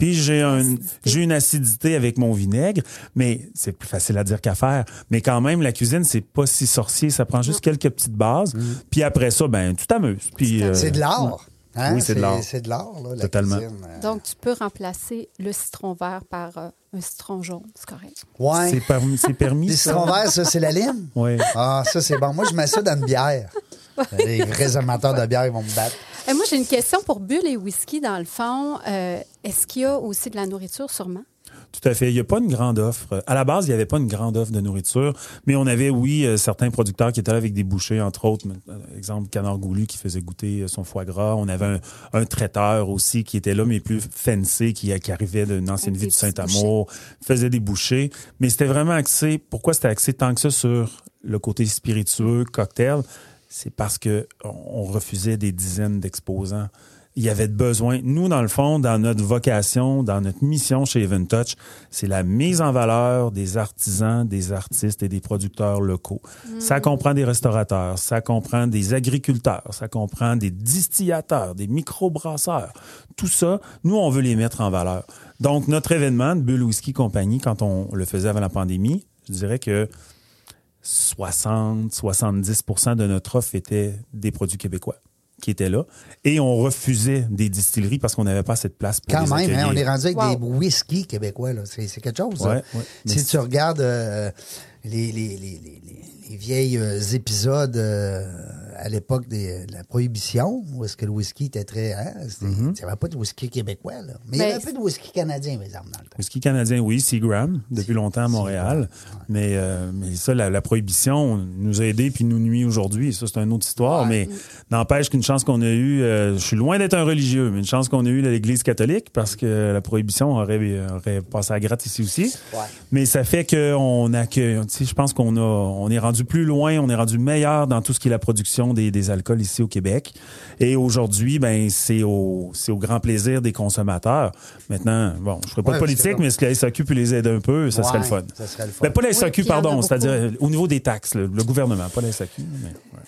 S3: puis j'ai un, j'ai une acidité avec mon vinaigre, mais c'est plus facile à dire qu'à faire. Mais quand même, la cuisine, c'est pas si sorcier, ça prend juste quelques petites bases, puis après ça, ben, tu t'amuses. Puis, euh,
S1: C'est de l'art. Hein?
S3: Oui, c'est de l'art.
S1: C'est de l'art, là, la
S3: Totalement.
S1: cuisine. Euh,
S2: Donc, tu peux remplacer le citron vert par euh, un citron jaune, c'est correct.
S1: Ouais.
S3: C'est permis, c'est permis.
S1: Les
S3: ça?
S1: citrons verts, ça, c'est la lime?
S3: Oui.
S1: Ah, ça, c'est bon. Moi, je mets ça dans une bière. Les vrais amateurs de bière, ils vont me battre.
S2: Et moi, j'ai une question pour Bulle et whisky, dans le fond. Euh, Est-ce qu'il y a aussi de la nourriture, sûrement?
S3: Tout à fait. Il n'y a pas une grande offre. À la base, il n'y avait pas une grande offre de nourriture, mais on avait, oui, euh, certains producteurs qui étaient là avec des bouchées, entre autres, euh, exemple Canard Goulu qui faisait goûter son foie gras. On avait un, un traiteur aussi qui était là, mais plus fancy, qui, qui arrivait d'une ancienne
S2: des
S3: du Saint-Amour, faisait des bouchées. Mais c'était vraiment axé. Pourquoi c'était axé tant que ça sur le côté spiritueux, cocktail? C'est parce que on refusait des dizaines d'exposants il y avait besoin. Nous, dans le fond, dans notre vocation, dans notre mission chez Even Touch, c'est la mise en valeur des artisans, des artistes et des producteurs locaux. Ça comprend des restaurateurs, ça comprend des agriculteurs, ça comprend des distillateurs, des microbrasseurs. Tout ça, nous, on veut les mettre en valeur. Donc, notre événement de Bull Whisky Compagnie, quand on le faisait avant la pandémie, je dirais que 60-70% de notre offre était des produits québécois qui étaient là. Et on refusait des distilleries parce qu'on n'avait pas cette place pour
S1: Quand
S3: les
S1: même, hein, on est rendu avec
S2: Wow.
S1: des whisky québécois. là. C'est c'est quelque chose.
S3: Ouais,
S1: là.
S3: ouais.
S1: Si
S3: Mais
S1: tu regardes euh, les, les, les, les, les- les vieilles euh, épisodes euh, à l'époque des- de la prohibition, où est-ce que le whisky était très... Hein, c'était-
S3: Mm-hmm.
S1: Il n'y avait pas de whisky québécois. Là. Mais il y avait
S2: Ben,
S1: un peu de whisky canadien, par exemple, dans le temps.
S3: Whisky canadien, oui, Seagram, depuis longtemps à Montréal. Mais, euh, mais ça, la, la prohibition nous a aidés puis nous nuit aujourd'hui. Ça, c'est une autre histoire. Mais n'empêche qu'une chance qu'on a eue, euh, je suis loin d'être un religieux, mais une chance qu'on a eue à l'Église catholique parce que la prohibition aurait, aurait passé à gratte ici aussi.
S1: Ouais.
S3: Mais ça fait qu'on a que, tu sais, je pense qu'on a, on est rendu plus loin, on est rendu meilleur dans tout ce qui est la production des, des alcools ici au Québec. Et aujourd'hui, ben, c'est au, c'est au grand plaisir des consommateurs. Maintenant, bon, je ferai pas
S1: Ouais,
S3: de politique,
S1: que-
S3: mais est-ce que la SAQ peut les aider un peu, ça serait
S1: Ouais,
S3: le fun.
S1: ça serait le fun.
S3: Ben, pas la SAQ, pardon, c'est-à-dire euh, au niveau des taxes, le, le gouvernement, pas la SAQ. Mais, ouais.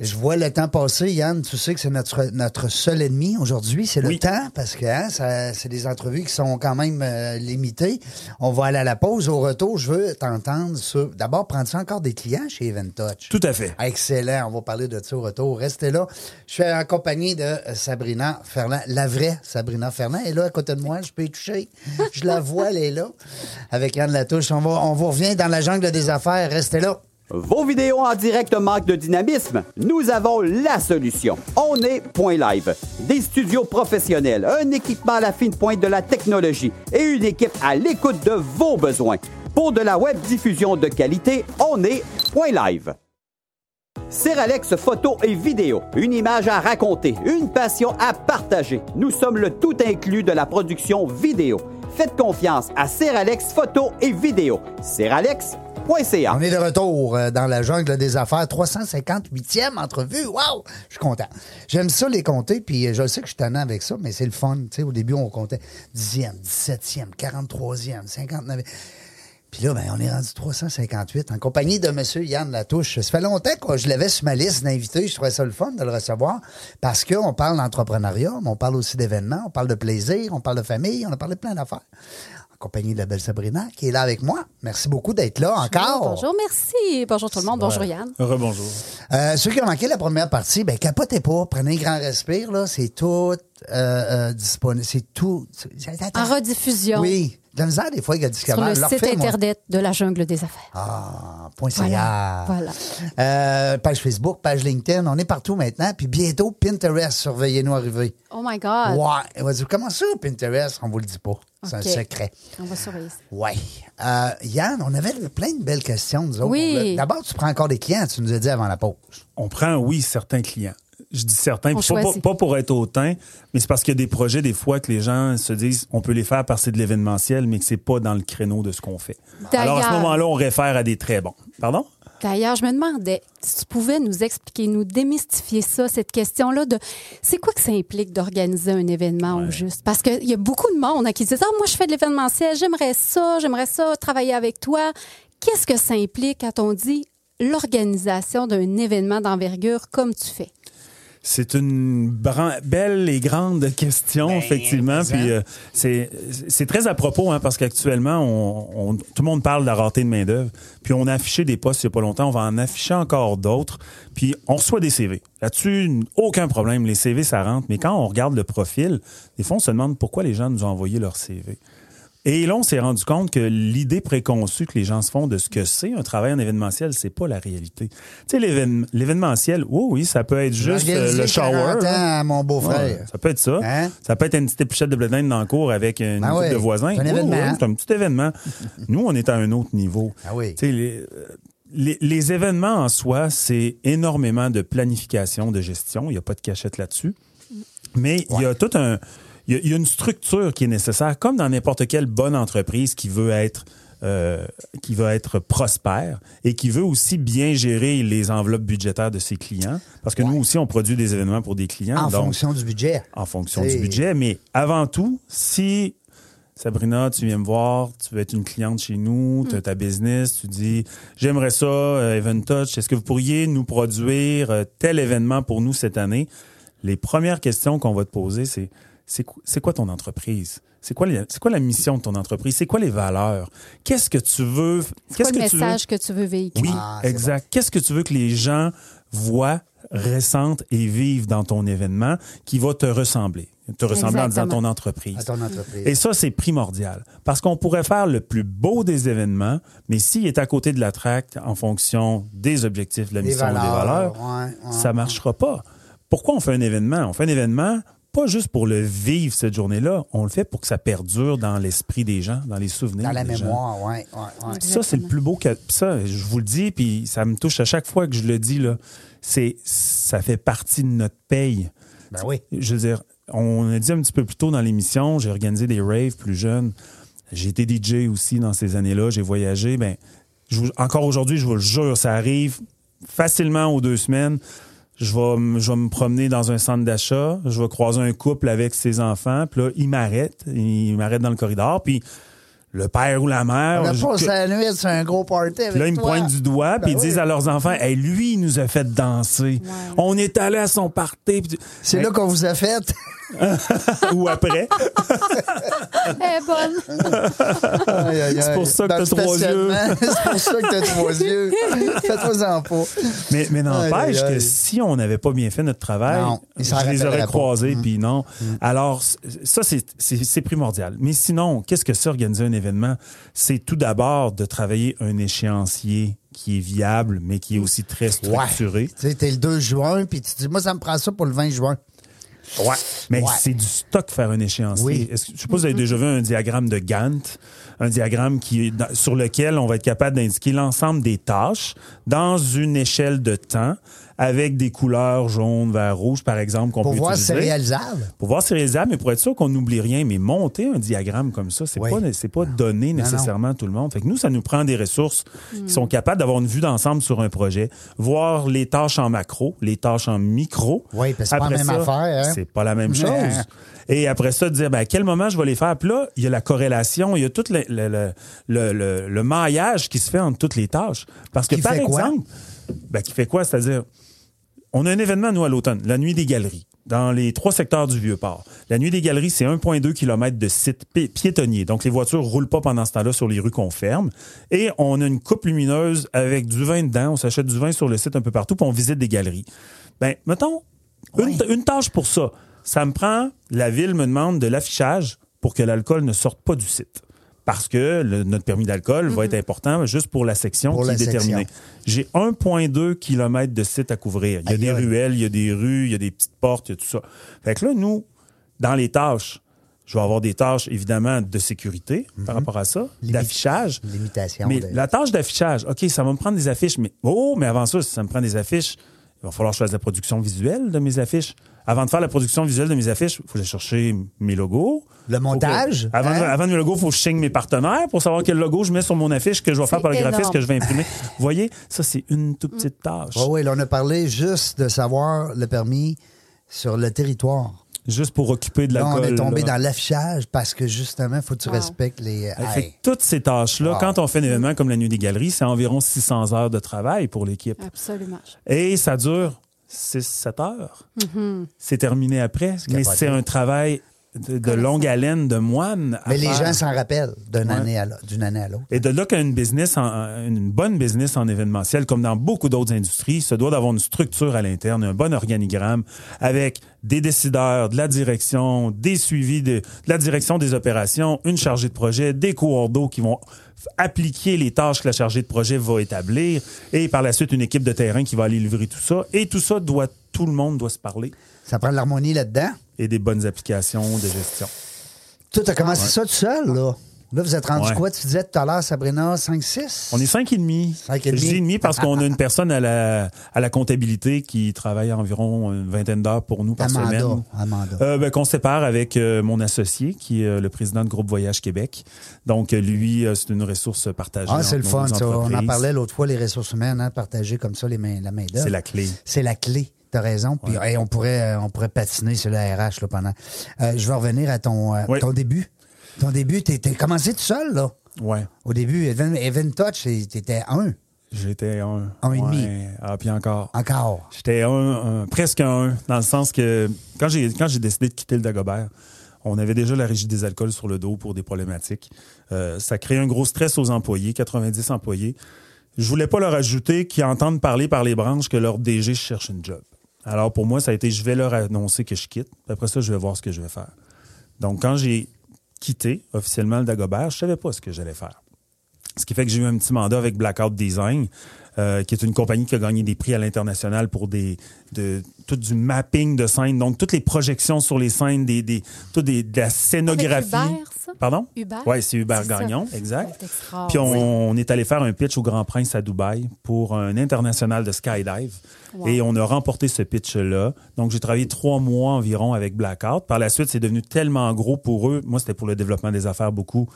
S1: Je vois le temps passer, Yann. Tu sais que c'est notre, notre seul ennemi aujourd'hui, c'est le
S3: Oui.
S1: temps, parce que hein, ça- c'est des entrevues qui sont quand même euh, limitées. On va aller à la pause. Au retour, je veux t'entendre sur. D'abord, prends-tu encore des clients chez Event Touch?
S3: Tout à fait.
S1: Excellent. On va parler de. Restez là. Je suis accompagné de euh, Sabrina Ferland, la vraie Sabrina Ferland. Elle est là à côté de moi. Je peux y toucher. Je la vois, elle est là. Avec Yann Latouche. On va, on vous revient dans la jungle des affaires. Restez là.
S4: Vos vidéos en direct manquent de dynamisme? Nous avons la solution. On est Point Live. Des studios professionnels, un équipement à la fine pointe de la technologie et une équipe à l'écoute de vos besoins. Pour de la web diffusion de qualité, on est Point Live. Seralex photo et vidéo, une image à raconter, une passion à partager. Nous sommes le tout inclus de la production vidéo. Faites confiance à Seralex photo et vidéo. Seralex.ca.
S1: On est de retour euh, dans la jungle des affaires. 358e entrevue. Wow! Je suis content. J'aime ça les compter, puis euh, je sais que je suis tannant avec ça, mais c'est le fun. Tu sais, au début, on comptait 10e, 17e, 43e, 59e. Puis là, ben, on est rendu 358 en compagnie de M. Yann Latouche. Ça fait longtemps que je l'avais sur ma liste d'invités. Je trouvais ça le fun de le recevoir parce qu'on parle d'entrepreneuriat, mais on parle aussi d'événements, on parle de plaisir, on parle de famille, on a parlé de plein d'affaires. En compagnie de la belle Sabrina qui est là avec moi. Merci beaucoup d'être là encore.
S2: Bonjour, merci. Bonjour tout le monde. Bonjour Yann.
S3: Rebonjour.
S1: Euh, ceux qui ont manqué la première partie, ben capotez pas, prenez un grand respire, là, c'est tout euh, euh, disponible, c'est tout. c'est-
S2: En rediffusion
S1: Oui, de la misère des fois, il y a
S2: sur le
S1: Leur
S2: site
S1: fais-moi.
S2: Internet de la jungle des affaires.
S1: Ah, point
S2: Voilà,
S1: CA.
S2: voilà.
S1: Euh, page Facebook, page LinkedIn, on est partout maintenant. Puis bientôt, Pinterest, surveillez-nous arriver.
S2: Oh my God.
S1: Ouais, on va dire, comment ça, Pinterest? On vous le dit pas. C'est un secret.
S2: On va surveiller ça.
S1: Ouais. Euh, Yann, on avait plein de belles questions, nous autres.
S2: Oui.
S1: D'abord, tu prends encore des clients, tu nous as dit avant la pause.
S3: on prend, oui, certains clients. Je dis certains, pas,
S2: choisit.
S3: pas- pas pour être hautain, mais c'est parce qu'il y a des projets, des fois, que les gens se disent on peut les faire parce que c'est de l'événementiel, mais que c'est pas dans le créneau de ce qu'on fait. Alors, à ce moment-là, on réfère à des très bons. Pardon?
S2: D'ailleurs, je me demandais si tu pouvais nous expliquer, nous démystifier ça, cette question-là de c'est quoi que ça implique d'organiser un événement au juste? Parce qu'il y a beaucoup de monde hein, qui disent Ah, moi, je fais de l'événementiel, j'aimerais ça, j'aimerais ça, travailler avec toi. Qu'est-ce que ça implique quand on dit l'organisation d'un événement d'envergure comme tu fais?
S3: C'est une belle et grande question, effectivement.
S1: mais
S3: Puis euh, c'est c'est très à propos, hein, parce qu'actuellement, on, on- tout le monde parle de la rareté de main-d'œuvre. Puis on a affiché des postes il n'y a pas longtemps. On va en afficher encore d'autres. Puis on reçoit des CV. Là-dessus, aucun problème. Les CV, ça rentre. Mais quand on regarde le profil, des fois, on se demande pourquoi les gens nous ont envoyé leur CV. Et là, on s'est rendu compte que l'idée préconçue que les gens se font de ce que c'est un travail en événementiel, c'est pas la réalité. Tu sais, l'événem- l'événementiel, oui, oui, ça peut être juste euh, le shower.
S1: 40 ans à mon
S3: Ouais,
S1: beau-frère.
S3: ça peut être ça.
S1: Hein?
S3: Ça peut être une petite épluchette de blé dans le cours avec une
S1: Ben
S3: de voisins.
S1: c'est un événement.
S3: c'est un petit événement. Nous, on est à un autre niveau.
S1: Ah oui.
S3: Tu sais, les, euh, les, les événements en soi, c'est énormément de planification, de gestion. Il n'y a pas de cachette là-dessus. Mais il y a tout un. Il y a, il y a une structure qui est nécessaire, comme dans n'importe quelle bonne entreprise qui veut être. euh, qui veut être prospère et qui veut aussi bien gérer les enveloppes budgétaires de ses clients. Parce que nous aussi, on produit des événements pour des clients.
S1: En
S3: donc,
S1: fonction du budget.
S3: en fonction du budget. Mais avant tout, si Sabrina, tu viens me voir, tu veux être une cliente chez nous, tu as ta business, tu dis j'aimerais ça, euh, Event Touch, est-ce que vous pourriez nous produire euh, tel événement pour nous cette année? Les premières questions qu'on va te poser, c'est c'est qu- c'est quoi ton entreprise? C'est quoi, les- c'est quoi la mission de ton entreprise? C'est quoi les valeurs? Qu'est-ce que tu veux?
S2: C'est quoi
S3: Qu'est-ce
S2: le
S3: que tu veux?
S2: message que tu veux véhiculer?
S3: Oui,
S1: Ah,
S3: exact. Qu'est-ce que tu veux que les gens voient, ressentent et vivent dans ton événement qui va te ressembler? Te ressembler en disant ton entreprise.
S1: À ton entreprise.
S3: Et ça, c'est primordial. Parce qu'on pourrait faire le plus beau des événements, mais s'il est à côté de la traque en fonction des objectifs, de la
S1: Des
S3: mission et des
S1: valeurs,
S3: valeurs,
S1: ouais, ouais,
S3: ça
S1: ouais.
S3: marchera pas. Pourquoi on fait un événement? On fait un événement pas juste pour le vivre cette journée-là, on le fait pour que ça perdure dans l'esprit des gens, dans les souvenirs
S1: Dans la
S3: des
S1: mémoire, oui. Ouais, ouais.
S3: Ça, c'est le plus beau que. puis Ça, je vous le dis, puis ça me touche à chaque fois que je le dis, là. C'est, ça fait partie de notre paye.
S1: Ben oui.
S3: Je veux dire, on a dit un petit peu plus tôt dans l'émission, j'ai organisé des raves plus jeunes. J'ai été DJ aussi dans ces années-là, j'ai voyagé. Ben, je vous- encore aujourd'hui, je vous le jure, ça arrive facilement aux deux semaines. Je vais, je vais me promener dans un centre d'achat, je vais croiser un couple avec ses enfants, puis là, il m'arrête, il m'arrête dans le corridor, puis le père ou la mère,
S1: la nuit sur un gros party avec
S3: puis là, ils me pointent du doigt, puis
S1: Ben
S3: ils disent à leurs enfants, hey, lui, il nous a fait danser. On est allé à son party. puis-
S1: C'est là qu'on vous a fait.
S3: ou après.
S2: Elle est bonne.
S3: C'est pour ça que t'as trois yeux.
S1: C'est pour ça que t'as trois yeux. Fais-toi-en pas.
S3: Mais, mais n'empêche que si on n'avait pas bien fait notre travail,
S1: Non,
S3: je les aurais croisés,
S1: Mm.
S3: puis non. Alors, c- ça, c'est- primordial. Mais sinon, qu'est-ce que c'est organiser un événement? C'est tout d'abord de travailler un échéancier qui est viable, mais qui est aussi très structuré.
S1: Tu sais, t'es le 2 juin, puis tu dis, moi, ça me prend ça pour le 20 juin.
S3: Ouais. Mais
S1: Ouais.
S3: c'est du stock faire un échéancier.
S1: Oui.
S3: Que- je sais pas si vous avez déjà vu un diagramme de Gantt, un diagramme qui sur lequel on va être capable d'indiquer l'ensemble des tâches dans une échelle de temps avec des couleurs jaune, vert, rouge, par exemple, qu'on
S1: Pour
S3: peut
S1: voir si c'est
S3: utiliser.
S1: réalisable.
S3: Pour voir si c'est réalisable, mais pour être sûr qu'on n'oublie rien. Mais monter un diagramme comme ça, c'est
S1: Oui.
S3: pas, c'est pas donné
S1: Non, non.
S3: nécessairement à tout le monde. Fait que nous, ça nous prend des ressources qui sont capables d'avoir une vue d'ensemble sur un projet, voir les tâches en macro, les tâches en micro.
S1: Oui, parce que c'est pas la même
S3: ça,
S1: affaire, hein?
S3: C'est pas la même chose. Et après ça, dire, ben, à quel moment je vais les faire? Puis là, il y a la corrélation, il y a tout le, le, le, le- le- le maillage qui se fait entre toutes les tâches. Parce que,
S1: Qui
S3: par exemple, ben, qui fait quoi? C'est-à-dire, on a un événement, nous, à l'automne, la Nuit des Galeries, dans les trois secteurs du Vieux-Port. La Nuit des Galeries, c'est 1,2 km de site pi- piétonnier. Donc, les voitures roulent pas pendant ce temps-là sur les rues qu'on ferme. Et on a une coupe lumineuse avec du vin dedans. On s'achète du vin sur le site un peu partout, puis on visite des galeries. Ben, mettons, une tâche pour ça. Ça me prend, la ville me demande de l'affichage pour que l'alcool ne sorte pas du site. Parce que le- notre permis d'alcool va être important juste pour la section
S1: Pour
S3: qui
S1: la
S3: est déterminée. J'ai 1,2 km de site à couvrir. Il y a
S1: Aïe,
S3: des ruelles, il y a des rues, il y a des petites portes, il y a tout ça. Fait que là, nous, dans les tâches, je vais avoir des tâches, évidemment, de sécurité par rapport à ça, d'affichage.
S1: Limitation.
S3: Mais
S1: de-
S3: la tâche d'affichage, OK, ça va me prendre des affiches, mais oh, mais avant ça, si ça me prend des affiches, il va falloir que je fasse la production visuelle de mes affiches. Avant de faire la production visuelle de mes affiches, il faut que chercher mes logos.
S1: Le montage,
S3: que- avant,
S1: hein?
S3: avant mes logos, il faut que je signe mes partenaires pour savoir quel logo je mets sur mon affiche que je vais faire par le graphiste que je vais imprimer. Vous voyez, ça, c'est une toute petite tâche.
S1: Oui, oui, là, on a parlé juste de savoir le permis sur le territoire.
S3: Juste pour occuper de l'alcool.
S1: on est tombé
S3: là.
S1: dans l'affichage parce que justement, il faut que tu
S2: Wow.
S1: respectes les.
S3: Fait toutes ces tâches-là,
S1: Wow.
S3: quand on fait un événement comme la Nuit des Galeries, c'est environ 600 heures de travail pour l'équipe.
S2: Absolument.
S3: Et ça dure 6-7 heures. C'est terminé après. Mais c'est un travail de, de longue haleine de moines. à
S1: Mais les
S3: faire.
S1: gens s'en rappellent d'une
S3: Ouais.
S1: année à l'autre- d'une année à l'autre.
S3: Et de là qu'une business, en- une bonne business en événementiel, comme dans beaucoup d'autres industries, se doit d'avoir une structure à l'interne, un bon organigramme avec des décideurs, de la direction, des suivis de, de la direction des opérations, une chargée de projet, des coordos qui vont appliquer les tâches que la chargée de projet va établir et par la suite une équipe de terrain qui va aller livrer tout ça. Et tout ça doit, tout le monde doit se parler
S1: Ça prend de l'harmonie là-dedans?
S3: et des bonnes applications de gestion.
S1: Toi, t'as commencé ça tout seul, là? Là, vous êtes rendu
S3: Ouais.
S1: quoi? Tu disais tout à l'heure, Sabrina, 5-6?
S3: On est cinq et demi.
S1: Cinq et
S3: Je
S1: demi.
S3: dis demi parce qu'on a une personne à la, à la comptabilité qui travaille environ une vingtaine d'heures pour nous par
S1: Amanda.
S3: semaine.
S1: Amanda.
S3: Euh, ben, qu'on sépare avec euh, mon associé, qui est euh, le président de Groupe Voyage Québec. Donc, lui, c'est une ressource partagée.
S1: ah, c'est le fun, ça. On en parlait l'autre fois, les ressources humaines, hein, partager comme ça les mains, la main d'œuvre.
S3: C'est la clé.
S1: C'est la clé. T'as raison. Puis hey, on pourrait on pourrait patiner sur le RH là, pendant. Je vais revenir à ton,
S3: Oui.
S1: ton début. Ton début, t'es t'es commencé tout seul, là.
S3: Ouais.
S1: Au début, Even, Even Touch, t'étais un.
S3: J'étais un.
S1: Un et demi.
S3: ouais. Ah, puis encore.
S1: Encore.
S3: J'étais un, un- presque un, dans le sens que quand j'ai quand j'ai décidé de quitter le Dagobert, on avait déjà la régie des alcools sur le dos pour des problématiques. Euh, ça crée un gros stress aux employés, 90 employés. Je voulais pas leur ajouter qu'ils entendent parler par les branches que leur DG cherche une job. Alors pour moi, ça a été je vais leur annoncer que je quitte. Après ça, je vais voir ce que je vais faire. Donc quand j'ai quitté officiellement le Dagobert, je savais pas ce que j'allais faire. Ce qui fait que j'ai eu un petit mandat avec Blackout Design, euh, qui est une compagnie qui a gagné des prix à l'international pour des de tout du mapping de scènes, donc toutes les projections sur les scènes, des, des tout des, de la scénographie.
S2: Hubert, ça?
S3: Pardon?
S2: Hubert?
S3: Oui, c'est Hubert
S2: C'est ça.
S3: Gagnon, exact. Puis on, on est allé faire un pitch au Grand Prince à Dubaï pour un international de skydive.
S2: Wow.
S3: Et on a remporté ce pitch-là. Donc, j'ai travaillé trois mois environ avec Blackout. Par la suite, c'est devenu tellement gros pour eux. Moi, c'était pour le développement des affaires beaucoup.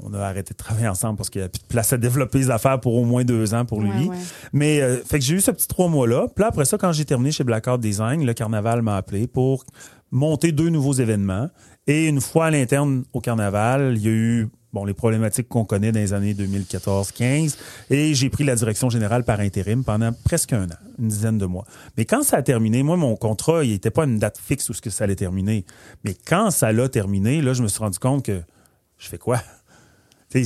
S3: On a arrêté de travailler ensemble parce qu'il n'y a plus de place à développer les affaires pour au moins deux ans pour
S2: Ouais,
S3: lui.
S2: ouais.
S3: Mais euh, fait que j'ai eu ce petit trois mois-là. Puis là, après ça, quand j'ai terminé chez Blackout Design, le carnaval m'a appelé pour monter deux nouveaux événements. Et une fois à l'interne au carnaval, il y a eu bon les problématiques qu'on connaît dans les années 2014-15. Et j'ai pris la direction générale par intérim pendant presque un an, une dizaine de mois. Mais quand ça a terminé, moi, mon contrat, il n'était pas une date fixe où ce que ça allait terminer. Mais quand ça l'a terminé, là, je me suis rendu compte que je fais quoi? Sais,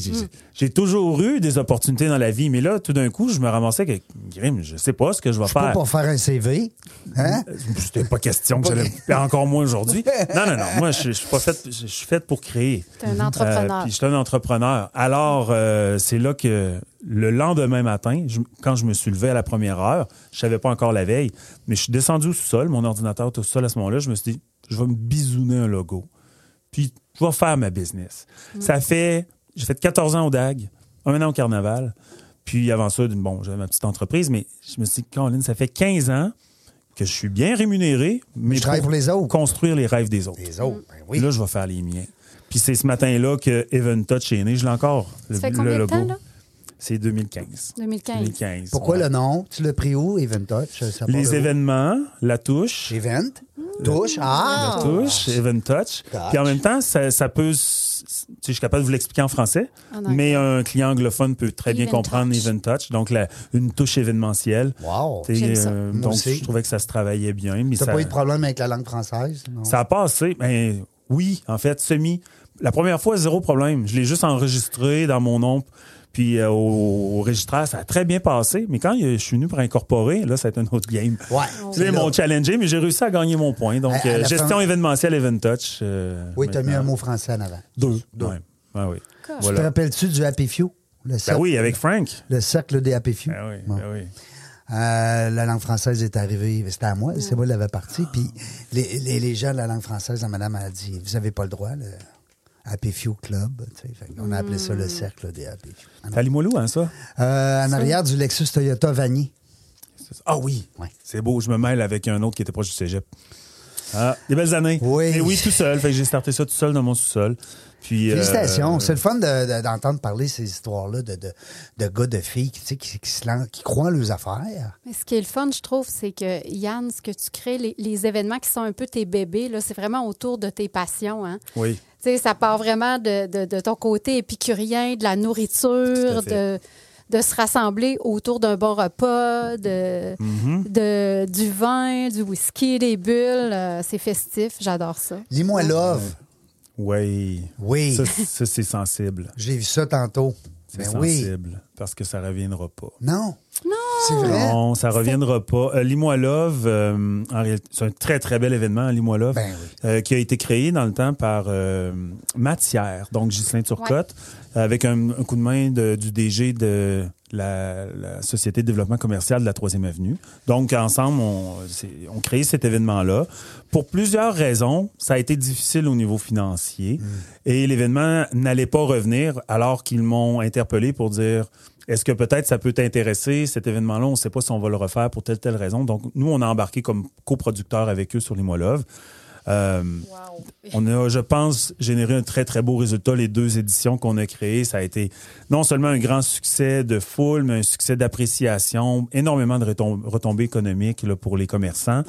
S3: J'ai toujours eu des opportunités dans la vie, mais là, tout d'un coup, je me ramassais que, Grim, je sais pas ce que je vais
S1: Pas
S3: faire.
S1: pour faire un CV. Hein?
S3: C'était pas question que j'allais faire encore moins aujourd'hui. Non, non, non. Moi, je, je suis pas fait, je, je suis fait pour créer.
S2: T'es un entrepreneur.
S3: Euh, puis je suis un entrepreneur. Alors, euh, c'est là que le lendemain matin, je- quand je me suis levé à la première heure, je savais pas encore la veille, mais je suis descendu au sous-sol, mon ordinateur tout seul à ce moment-là, je me suis dit, je vais me bisouner un logo. Puis, je vais faire ma business. Ça fait, j'ai fait 14 ans au DAG, un an au Carnaval. Puis avant ça, bon, j'avais ma petite entreprise, mais je me suis dit, Caroline, ça fait 15 ans que je suis bien rémunéré, mais
S1: Je travaille pour les autres.
S3: construire les rêves des autres.
S1: Les autres, ben oui.
S3: Là, je vais faire les miens. Puis c'est ce matin-là que Even Touch est né. Je l'ai encore, le,
S2: Ça fait
S3: le
S2: combien de
S3: logo.
S2: temps, là?
S3: C'est 2015.
S2: 2015.
S3: 2015.
S1: Pourquoi
S3: ouais.
S1: le nom? Tu l'as pris où, Event Touch?
S3: Les
S1: où?
S3: événements, la touche,
S1: Event? Touche? Ah!
S3: la touche, Even Touch.
S1: Touch.
S3: Puis en même temps, ça, ça peut... tu Je suis capable de vous l'expliquer en français,
S2: En
S3: mais un client anglophone peut très bien comprendre
S2: Touch.
S3: Even Touch. Donc, la- une touche événementielle.
S1: Wow!
S3: Tu euh, donc,
S1: aussi.
S3: je trouvais que ça se travaillait bien.
S1: T'as
S3: ça-
S1: pas eu de problème avec la langue française? non?
S3: Ça a passé. Ben, oui, en fait, semi. La première fois, zéro problème. Je l'ai juste enregistré dans mon nom. Puis euh, au, au registraire, ça a très bien passé. Mais quand je suis venu pour incorporer, là, ça a été un autre game.
S1: Ouais.
S3: Tu
S1: là.
S3: mon challenger, mais j'ai réussi à gagner mon point. Donc,
S1: À- à
S3: euh, gestion
S1: fin-
S3: événementielle, Event Touch. euh,
S1: Oui, t'as mis un mot français en avant.
S3: Deux.
S1: Deux.
S3: Ouais. Ah oui.
S2: Cool.
S1: Te rappelles-tu du Happy Few? Le
S3: Ben
S1: cercle,
S3: oui, avec Frank.
S1: le cercle des Happy Few.
S3: Ben oui,
S1: Bon.
S3: ben oui.
S1: Euh, la langue française est arrivée, c'était à moi, c'est moi qui l'avais parti. Puis les, les, les gens de la langue française, la madame a dit Vous avez pas le droit, Happy Few Club. tu sais. Fait On a appelé ça le cercle des Happy Few.
S3: T'as à Limoilou, hein, ça?
S1: Euh, en arrière du Lexus Toyota Vanier.
S3: Ah oui.
S1: Ouais.
S3: C'est beau, je me mêle avec un autre qui était proche du cégep. Ah, des belles années.
S1: Oui.
S3: Et oui, tout seul. Fait que j'ai starté ça tout seul dans mon sous-sol. Puis, euh,
S1: Félicitations. C'est le fun de- de- d'entendre parler ces histoires-là de, de, de gars, de filles qui, tu sais, qui, qui se lancent- qui croient en leurs affaires.
S2: Mais ce qui est le fun, je trouve, c'est que Yann, ce que tu crées, les, les événements qui sont un peu tes bébés, là, c'est vraiment autour de tes passions. Hein?
S3: Oui.
S2: Tu sais, ça part vraiment de, de- de ton côté épicurien, de la nourriture, de, de se rassembler autour d'un bon repas, de,
S3: Mm-hmm.
S2: de, du vin, du whisky, des bulles. euh, c'est festif. J'adore ça.
S1: Lis-moi Love.
S3: Oui.
S1: Oui.
S3: Ça, ça, c'est sensible.
S1: J'ai vu ça tantôt.
S3: C'est
S1: Ben oui.
S3: sensible. Parce que ça reviendra pas.
S1: Non. Non. C'est vrai.
S3: Non, ça reviendra pas. Euh, Limoilove, euh, en réalité, c'est un très, très bel événement, Limoilove,
S1: Ben oui.
S3: euh, qui a été créé dans le temps par euh, Mathière, donc Ghislain Turcotte, avec un, un coup de main de- du DG de la, la Société de développement commercial de la Troisième Avenue. Donc, ensemble, on, on crée cet événement-là. Pour plusieurs raisons, ça a été difficile au niveau financier
S1: Mm.
S3: et l'événement n'allait pas revenir alors qu'ils m'ont interpellé pour dire est-ce que peut-être ça peut t'intéresser, cet événement-là? On ne sait pas si on va le refaire pour telle, telle raison. Donc, nous, on a embarqué comme coproducteur avec eux sur les Love. Euh, on a, je pense, généré un très, très beau résultat. Les deux éditions qu'on a créées, ça a été non seulement un grand succès de foule, mais un succès d'appréciation, énormément de retom- retombées économiques là, pour les commerçants.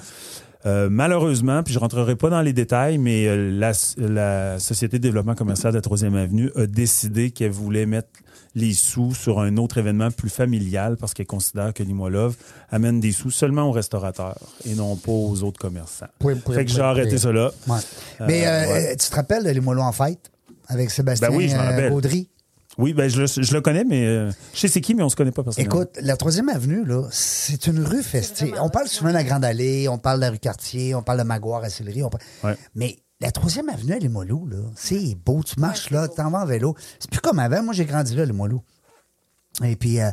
S3: Euh, malheureusement, puis je rentrerai pas dans les détails, mais euh, la, la Société de développement commercial de la Troisième Avenue a décidé qu'elle voulait mettre les sous sur un autre événement plus familial parce qu'elle considère que Limoilove amène des sous seulement aux restaurateurs et non pas aux autres commerçants.
S1: Oui, oui,
S3: fait que
S1: oui,
S3: j'ai arrêté là.
S1: Ouais. Mais euh,
S3: ouais.
S1: tu te rappelles de en fête avec Sébastien
S3: Ben oui, je.
S1: Gaudry?
S3: Oui, ben je, le- je le connais, mais euh, je sais c'est qui, mais on se connaît pas personnellement.
S1: Écoute, la troisième avenue, là, c'est une rue festive. On parle souvent de la Grande Allée, on parle de la rue Cartier, on parle de Maguire à Sillery. on parle-
S3: Ouais.
S1: Mais la troisième avenue à Limoilou, là, c'est beau. Tu marches là, tu t'en vas en vélo. C'est plus comme avant. Moi, j'ai grandi là, Limoilou. Et puis, euh,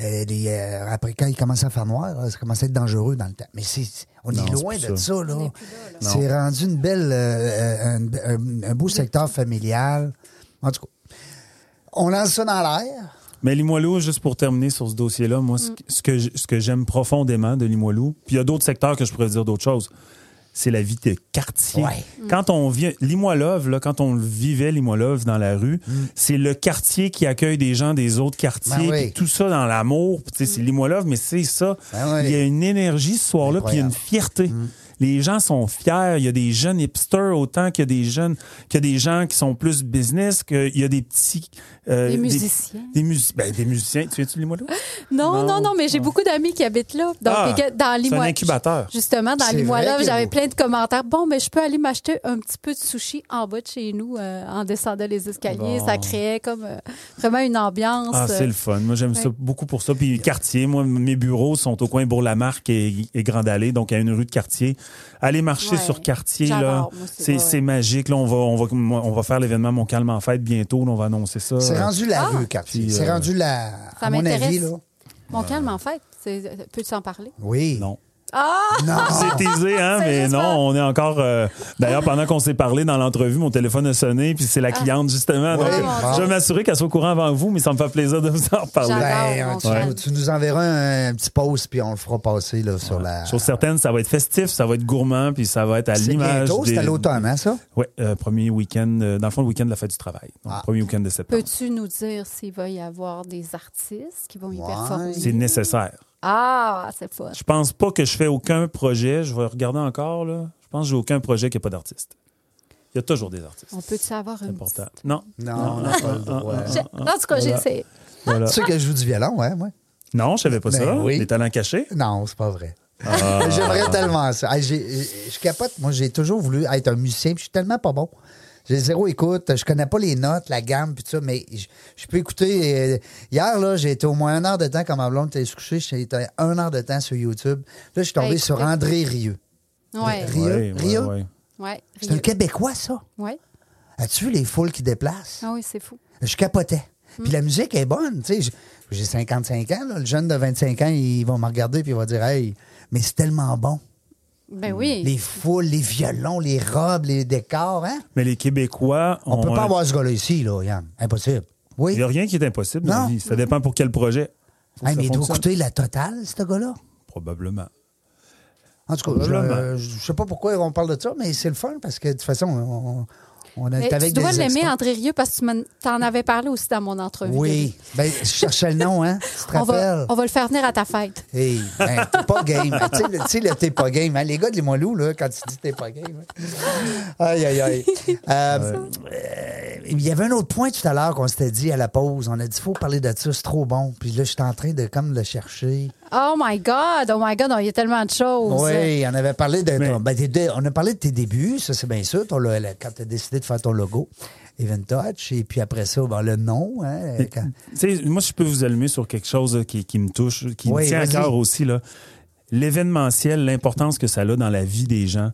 S1: euh, les, euh, après, quand il commençait à faire noir, là, ça commençait à être dangereux dans le temps. Mais c'est, on
S3: Non,
S1: est loin de
S3: ça.
S1: ça, là. C'est rendu une belle, euh, un, un- un beau secteur familial. En tout cas, on lance ça dans l'air.
S3: Mais Limoilou, juste pour terminer sur ce dossier-là, moi, ce, ce que j- ce que j'aime profondément de Limoilou, puis il y a d'autres secteurs que je pourrais dire d'autres choses, c'est la vie de quartier.
S1: Ouais.
S3: Quand on vient, là, quand on vivait, Limoilove, dans la rue, c'est le quartier qui accueille des gens des autres quartiers,
S1: Ben oui.
S3: puis tout ça dans l'amour. Puis, tu sais, C'est Limoilove, mais c'est ça.
S1: Ben oui.
S3: Il y a une énergie ce soir-là, puis il y a une fierté. Les gens sont fiers. Il y a des jeunes hipsters autant qu'il y a des jeunes, qu'il y a des gens qui sont plus business, qu'il y a des petits... euh,
S2: Des musiciens.
S3: Des, ben, des musiciens. Tu viens-tu de Limoilou?
S2: Non,
S3: Non.
S2: non, non, mais j'ai beaucoup d'amis qui habitent là. Donc,
S3: Ah,
S2: dans
S3: c'est un
S2: Limoilou.
S3: incubateur.
S2: Justement, dans Limoilou, j'avais plein de commentaires. Bon, mais je peux aller m'acheter un petit peu de sushi en bas de chez nous euh, en descendant les escaliers.
S3: Bon.
S2: Ça créait comme euh, vraiment une ambiance.
S3: Ah, c'est le fun. Moi, j'aime ça beaucoup pour ça. Puis, quartier, moi, mes bureaux sont au coin Bourg-la-Marque et, et Grande Allée, donc à une rue de quartier. Aller marcher
S2: Ouais.
S3: sur quartier, là,
S2: c'est-
S3: magique. Là, on va, on va, on va faire l'événement Mon Calme en fête bientôt. Là, on va annoncer ça.
S1: C'est
S3: Euh,
S1: rendu la
S2: Ah!
S1: rue, quartier. C'est
S3: euh,
S1: rendu la.
S2: Ça
S1: à mon
S2: m'intéresse.
S1: avis, là.
S2: Mon calme, en fait. C'est- Peux-tu en parler?
S1: Oui.
S3: Non.
S2: Ah!
S1: Non.
S3: C'est aisé, hein, mais non,
S2: pas-
S3: on est encore. euh, D'ailleurs, pendant qu'on s'est parlé dans l'entrevue, mon téléphone a sonné, puis c'est la cliente, justement. Donc,
S1: Oui,
S3: euh,
S1: bon.
S3: je vais m'assurer qu'elle soit au courant avant vous, mais ça me fait plaisir de vous en reparler.
S2: J'adore.
S1: Ben,
S2: mon
S1: tu, nous enverras un, un petit post, puis on le fera passer là, sur la.
S3: Chose certaine, ça va être festif, ça va être gourmand, puis ça va être à
S1: C'est
S3: l'image.
S1: bientôt, c'est à
S3: des-
S1: l'automne, hein, ça?
S3: Oui, premier week-end, euh, dans le fond, le week-end de la fête du travail. Donc,
S1: Ah.
S3: premier week-end de septembre.
S2: Peux-tu nous dire s'il va y avoir des artistes qui vont y
S1: Ouais.
S2: performer?
S3: C'est nécessaire.
S2: Ah, c'est fun.
S3: Je pense pas que je fais aucun projet. Je vais regarder encore, là. Je pense que j'ai aucun projet qui n'a pas d'artiste. Il y a toujours des artistes.
S2: On peut-tu avoir
S3: C'est
S2: une
S3: important.
S2: petite-
S3: Non.
S1: Non, on n'a pas le droit.
S2: J'ai- En tout cas, j'ai essayé.
S3: Voilà.
S1: Tu sais que je joue du violon, ouais, moi?
S3: Non, je savais pas
S1: Ben
S3: ça.
S1: oui.
S3: Les talents cachés?
S1: Non, c'est pas vrai.
S3: Ah.
S1: J'aimerais tellement ça. Hey, je capote. Moi, j'ai toujours voulu être un musicien, puis je suis tellement pas bon. J'ai zéro écoute. Je connais pas les notes, la gamme, puis tout ça, mais je, je peux écouter. euh, hier, là, j'ai été au moins une heure de temps quand ma blonde était se coucher. J'ai été une heure de temps sur YouTube. Là, je suis tombé
S2: Hey,
S1: sur. André Rieu.
S2: Ouais.
S1: Rieu?
S3: Ouais, ouais,
S1: Rieu?
S3: ouais.
S2: Ouais.
S1: C'est un Québécois, ça?
S2: Ouais.
S1: As-tu vu les foules qui déplacent?
S2: Ah oui, c'est fou.
S1: Je capotais. Puis la musique est bonne, tu sais. J'ai 55 ans, là. Le jeune de 25 ans, il va me regarder puis il va dire Hey, mais c'est tellement bon.
S2: Ben oui.
S1: Les foules, les violons, les robes, les décors, hein?
S3: Mais les Québécois.
S1: On peut pas
S3: un-
S1: avoir ce gars-là ici, là, Yann. Impossible.
S3: Il n'y a rien qui est impossible dans
S1: Non.
S3: la vie. Ça dépend pour quel projet.
S1: Hey, mais il doit coûter la totale, ce gars-là.
S3: Probablement.
S1: En tout cas, je, je sais pas pourquoi on parle de ça, mais c'est le fun parce que de toute façon, on, on est avec
S2: tu dois l'aimer. André Rieu, parce que tu t'en avais parlé aussi dans mon entrevue.
S1: Oui. Ben, je cherchais le nom, hein? Tu te
S2: On va,
S1: rappelles?
S2: on va le faire venir à ta fête.
S1: Hey, ben, t'es pas game. tu sais, le- le t'es pas game. hein. Les gars de Limoilou, là, quand tu dis t'es pas game. hein. Aïe, aïe, aïe. Euh, euh, il y avait un autre point tout à l'heure qu'on s'était dit à la pause. On a dit, faut parler de ça, c'est trop bon. Puis là, je suis en train de comme le chercher.
S2: Oh my God, oh my God, il y a tellement de choses.
S1: Oui, on avait parlé de.
S3: Mais-
S1: ben, tes deux- on a parlé de tes débuts, ça c'est bien sûr, ton lo- le- quand tu as décidé de faire ton logo, Even Touch, et puis après ça, ben, le nom. Hein, quand-
S3: Tu sais, moi, je peux vous allumer sur quelque chose là, qui, qui me touche, qui
S1: Oui,
S3: me tient à cœur aussi. Là. L'événementiel, l'importance que ça a dans la vie des gens.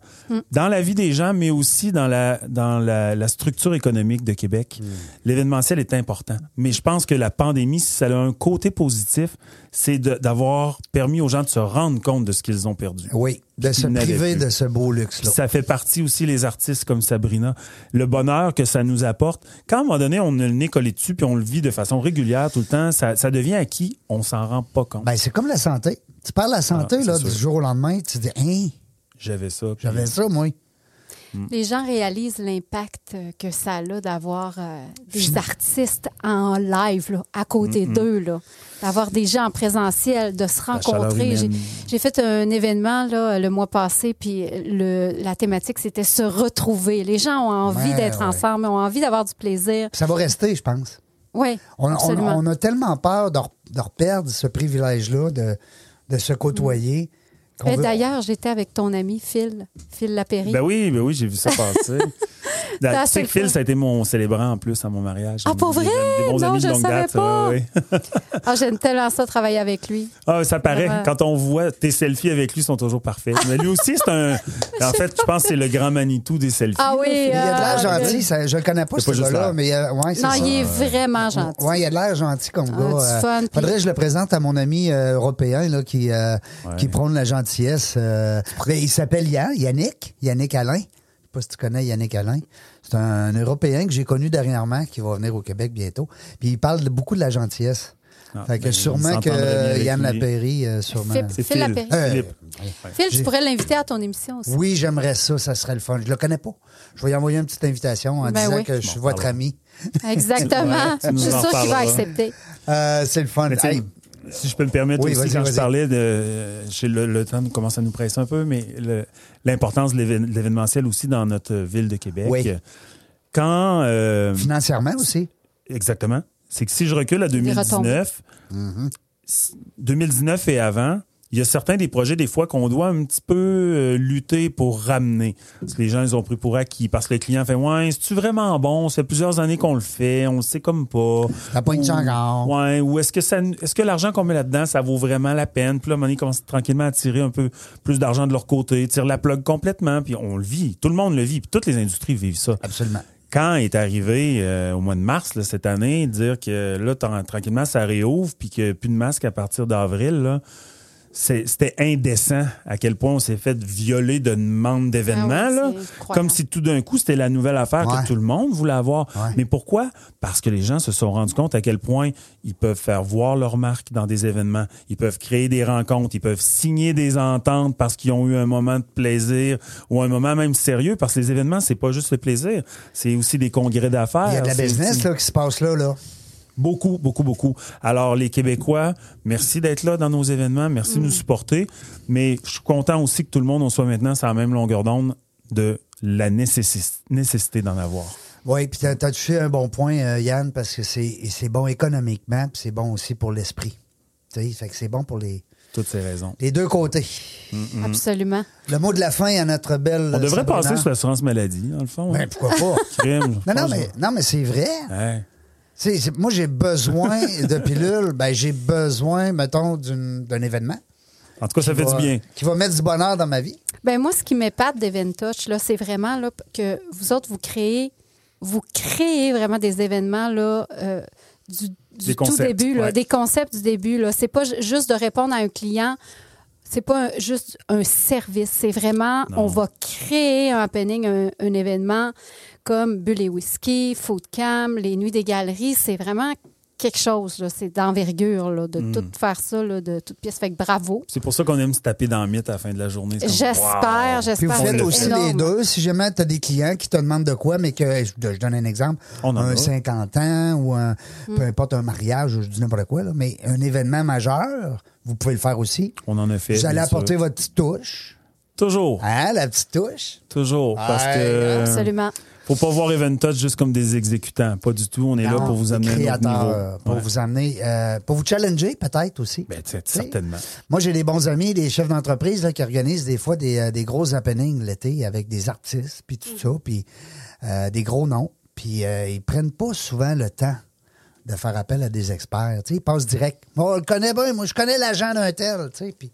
S3: Dans la vie des gens, mais aussi dans la, dans la, la structure économique de Québec. L'événementiel est important. Mais je pense que la pandémie, si ça a un côté positif, c'est d'avoir permis aux gens de se rendre compte de ce qu'ils ont perdu.
S1: Oui, de se priver de ce beau luxe-là.
S3: Ça fait partie aussi les artistes comme Sabrina, le bonheur que ça nous apporte. Quand à un moment donné, on a le nez collé dessus puis on le vit de façon régulière tout le temps, ça, ça devient acquis, on s'en rend pas compte.
S1: Ben, c'est comme la santé. Tu parles de la santé,
S3: Ah,
S1: là,
S3: sûr.
S1: du jour au lendemain, tu dis, hein,
S3: J'avais ça.
S1: j'avais ça, moi.
S2: Les gens réalisent l'impact euh, que ça a d'avoir euh, des artistes en live là, à côté d'eux, d'avoir des gens en présentiel, de se rencontrer. J'ai fait un événement là, le mois passé, puis le, la thématique, c'était se retrouver. Les gens ont envie
S1: Ouais,
S2: d'être
S1: ouais.
S2: ensemble, ont envie d'avoir du plaisir.
S1: Ça va rester, je pense.
S2: Oui,
S1: On, on- a tellement peur de, re- de reperdre ce privilège-là, de, de se côtoyer.
S2: D'ailleurs, j'étais avec ton ami Phil, Phil Lapéry.
S3: Ben oui, ben oui, j'ai vu ça passer. Sais que Phil,
S2: fun.
S3: ça a été mon célébrant en plus à mon mariage.
S2: Ah, pour vrai?
S3: Des bons
S2: Non,
S3: amis de
S2: je
S3: longue
S2: savais
S3: date.
S2: pas.
S3: ouais, ouais.
S2: Ah, J'aime tellement ça travailler avec lui.
S3: Ah, ça paraît.
S2: Vraiment.
S3: Quand on voit tes selfies avec lui, sont toujours parfaits. Mais lui aussi, c'est un. En fait, je pense que c'est le grand Manitou des selfies.
S2: Ah oui.
S1: Il a de l'air
S2: euh,
S1: gentil, ça- je le connais pas, ce gars-là, mais euh, ouais,
S2: Non, il est vraiment gentil.
S1: Ouais, il a de l'air gentil comme gars. Euh,
S2: fun,
S1: faudrait que je le présente à mon ami euh, européen là, qui, euh, qui prône la gentillesse. euh, mais il s'appelle Yann, Yannick, Yannick Alain. Je sais pas si tu connais Yannick Alain. C'est un, Européen que j'ai connu dernièrement qui va venir au Québec bientôt. Puis il parle de- beaucoup de la gentillesse.
S3: Ah,
S1: fait que
S3: ben,
S1: sûrement que Yann. Lapéry, euh, sûrement.
S2: Phil-
S3: C'est
S2: Phil Lapéry.
S1: Euh,
S3: Philippe.
S2: Phil, tu
S1: j'ai-
S2: pourrais l'inviter à ton émission aussi.
S1: Oui, j'aimerais ça, ça serait le fun. Je le connais pas. Je vais lui envoyer une petite invitation en
S2: Ben
S1: disant
S2: oui.
S1: que je suis
S3: Bon,
S1: votre ami.
S2: Exactement. Je suis
S3: en
S2: sûre qu'il va accepter.
S1: Euh, c'est le fun.
S3: Si je peux me permettre
S1: Oui,
S3: aussi, quand je parlais de. j'ai Le, le temps commence à nous presser un peu, mais le- l'importance de l'événementiel aussi dans notre ville de Québec.
S1: Oui.
S3: Quand. euh,
S1: financièrement aussi.
S3: exactement. C'est que si je recule à
S2: Des
S3: 2019,
S1: Mm-hmm.
S3: 2019 et avant, il y a certains des projets, des fois, qu'on doit un petit peu euh, lutter pour ramener. Parce que les gens, ils ont pris pour acquis. Parce que le client fait Ouais, c'est-tu vraiment bon? Ça fait plusieurs années qu'on le fait, on le sait comme pas.
S1: T'as pas une encore.
S3: Ouais, ou est-ce que ça est-ce que l'argent qu'on met là-dedans, ça vaut vraiment la peine? Puis là, ils commencent tranquillement à tirer un peu plus d'argent de leur côté, tirent la plug complètement, puis on le vit. Tout le monde le vit, puis toutes les industries vivent ça.
S1: Absolument.
S3: Quand est arrivé euh, au mois de mars là, cette année, dire que là, tra- tranquillement, ça réouvre, puis qu'il n'y a plus de masque à partir d'avril, c'était indécent à quel point on s'est fait violer de demandes d'événements.
S2: Ah.
S3: Comme si tout d'un coup, c'était la nouvelle affaire
S1: Ouais.
S3: que tout le monde voulait avoir.
S1: Ouais.
S3: Mais pourquoi? Parce que les gens se sont rendus compte à quel point ils peuvent faire voir leur marque dans des événements. Ils peuvent créer des rencontres. Ils peuvent signer des ententes parce qu'ils ont eu un moment de plaisir ou un moment même sérieux. Parce que les événements, c'est pas juste le plaisir. C'est aussi des congrès d'affaires.
S1: Il y a de la
S3: C'est-
S1: business là, qui se passe là. là.
S3: Beaucoup, beaucoup, beaucoup. Alors, les Québécois, merci d'être là dans nos événements, merci de nous supporter. Mais je suis content aussi que tout le monde, on soit maintenant sur la même longueur d'onde de la nécessi- nécessité d'en avoir.
S1: Oui, puis tu as, touché un bon point, euh, Yann, parce que c'est c'est bon économiquement, puis c'est bon aussi pour l'esprit. Tu sais, fait que c'est bon pour les,
S3: Toutes ces raisons.
S1: les deux côtés.
S2: Absolument.
S1: Le mot de la fin à notre belle.
S3: On devrait
S1: Sabrina.
S3: passer sur l'assurance maladie, dans le fond.
S1: Ben,
S3: hein.
S1: pourquoi pas?
S3: Crime,
S1: non, mais, non, mais c'est vrai.
S3: Ouais.
S1: C'est- moi, j'ai besoin de pilules. Ben, j'ai besoin, mettons, d'une- d'un événement.
S3: En tout cas, ça fait
S1: va-
S3: du bien.
S1: Qui va mettre du bonheur dans ma vie.
S2: Ben moi, ce qui m'épate d'Eventouch, là, c'est vraiment là, que vous autres, vous créez, vous créez vraiment des événements là, euh, du, du
S3: Des
S2: tout
S3: concepts,
S2: début, là,
S3: ouais.
S2: des concepts du début. Là. C'est pas ju- juste de répondre à un client. C'est pas un- juste un service. C'est vraiment,
S3: Non.
S2: on va créer un happening, un, un événement comme Bulle et Whisky, Food Cam, les Nuits des Galeries. C'est vraiment quelque chose. là. C'est d'envergure là, de
S3: Mm.
S2: tout faire ça, là, de toute pièce. Fait que bravo.
S3: C'est pour ça qu'on aime se taper dans le mythe à la fin de la journée.
S2: J'espère,
S3: wow.
S1: Puis vous
S2: j'espère.
S1: faites aussi
S2: énorme.
S1: les deux. Si jamais tu as des clients qui te demandent de quoi, mais que, je, je donne un exemple,
S3: On
S1: un
S3: a.
S1: 50 ans ou un,
S2: Mm.
S1: peu importe un mariage, je dis n'importe quoi, là, mais un événement majeur, vous pouvez le faire aussi.
S3: On en a fait.
S1: Vous allez
S3: sûr.
S1: apporter votre petite touche.
S3: Toujours.
S1: Hein, la petite touche?
S3: Toujours. Parce que.
S2: Absolument.
S3: Faut pas voir Event Touch juste comme des exécutants. Pas du tout. On est là pour vous amener à niveau.
S1: euh, pour
S3: Ouais.
S1: vous amener, euh, pour vous challenger peut-être aussi.
S3: Ben, certainement.
S1: Moi, j'ai des bons amis, des chefs d'entreprise là, qui organisent des fois des, euh, des gros happenings l'été avec des artistes, puis tout ça, puis euh, des gros noms. Puis euh, ils prennent pas souvent le temps de faire appel à des experts. Tu sais, ils passent direct. Moi, on le connaît bien. Moi, je connais l'agent d'un tel. Puis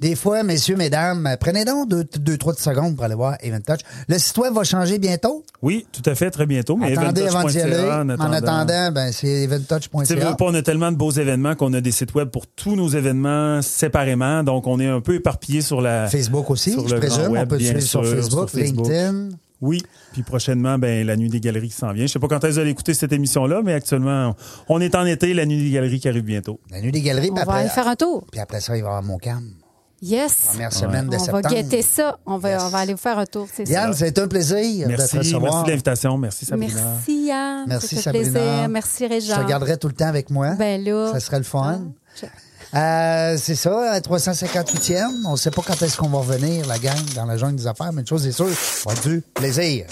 S1: des fois, messieurs, mesdames, prenez donc deux, deux, trois secondes pour aller voir Event Touch. Le site web va changer bientôt?
S3: Oui, tout à fait, très bientôt. Mais
S1: Attendez avant d'y aller. En attendant, ben, c'est eventtouch.ca.
S3: on a tellement de beaux événements qu'on a des sites web pour tous nos événements séparément. Donc, on est un peu éparpillé sur la.
S1: Facebook aussi,
S3: sur
S1: je
S3: le
S1: présume.
S3: web,
S1: on peut suivre sur
S3: sûr,
S1: Facebook,
S3: sur Facebook.
S1: LinkedIn.
S3: Oui. Puis prochainement, ben, la nuit des galeries qui s'en vient. Je sais pas quand vous allez écouter cette émission-là, mais actuellement, on est en été, la nuit des galeries qui arrive bientôt.
S1: La nuit des galeries.
S2: On
S1: puis
S2: va
S1: après,
S2: aller faire un tour.
S1: Puis après ça, il va y avoir mon cam.
S2: Yes.
S1: Première semaine de
S2: On
S1: septembre.
S2: va guetter ça. On va,
S1: Yes.
S2: on va aller vous faire un tour, c'est
S1: Yann,
S2: ça.
S1: c'est un plaisir de te
S3: Merci,
S1: recevoir.
S3: merci de l'invitation. Merci, Sabrina.
S2: Merci, Yann.
S1: Merci, Sabrina.
S2: plaisir. Merci,
S1: Je
S2: Réjean.
S1: te garderai tout le temps avec moi.
S2: Ben là.
S1: Ça serait le fun.
S2: Ah,
S1: Euh, c'est ça, à 358e. On ne sait pas quand est-ce qu'on va revenir, la gang, dans la jungle des affaires, mais une chose est sûre, on va du plaisir.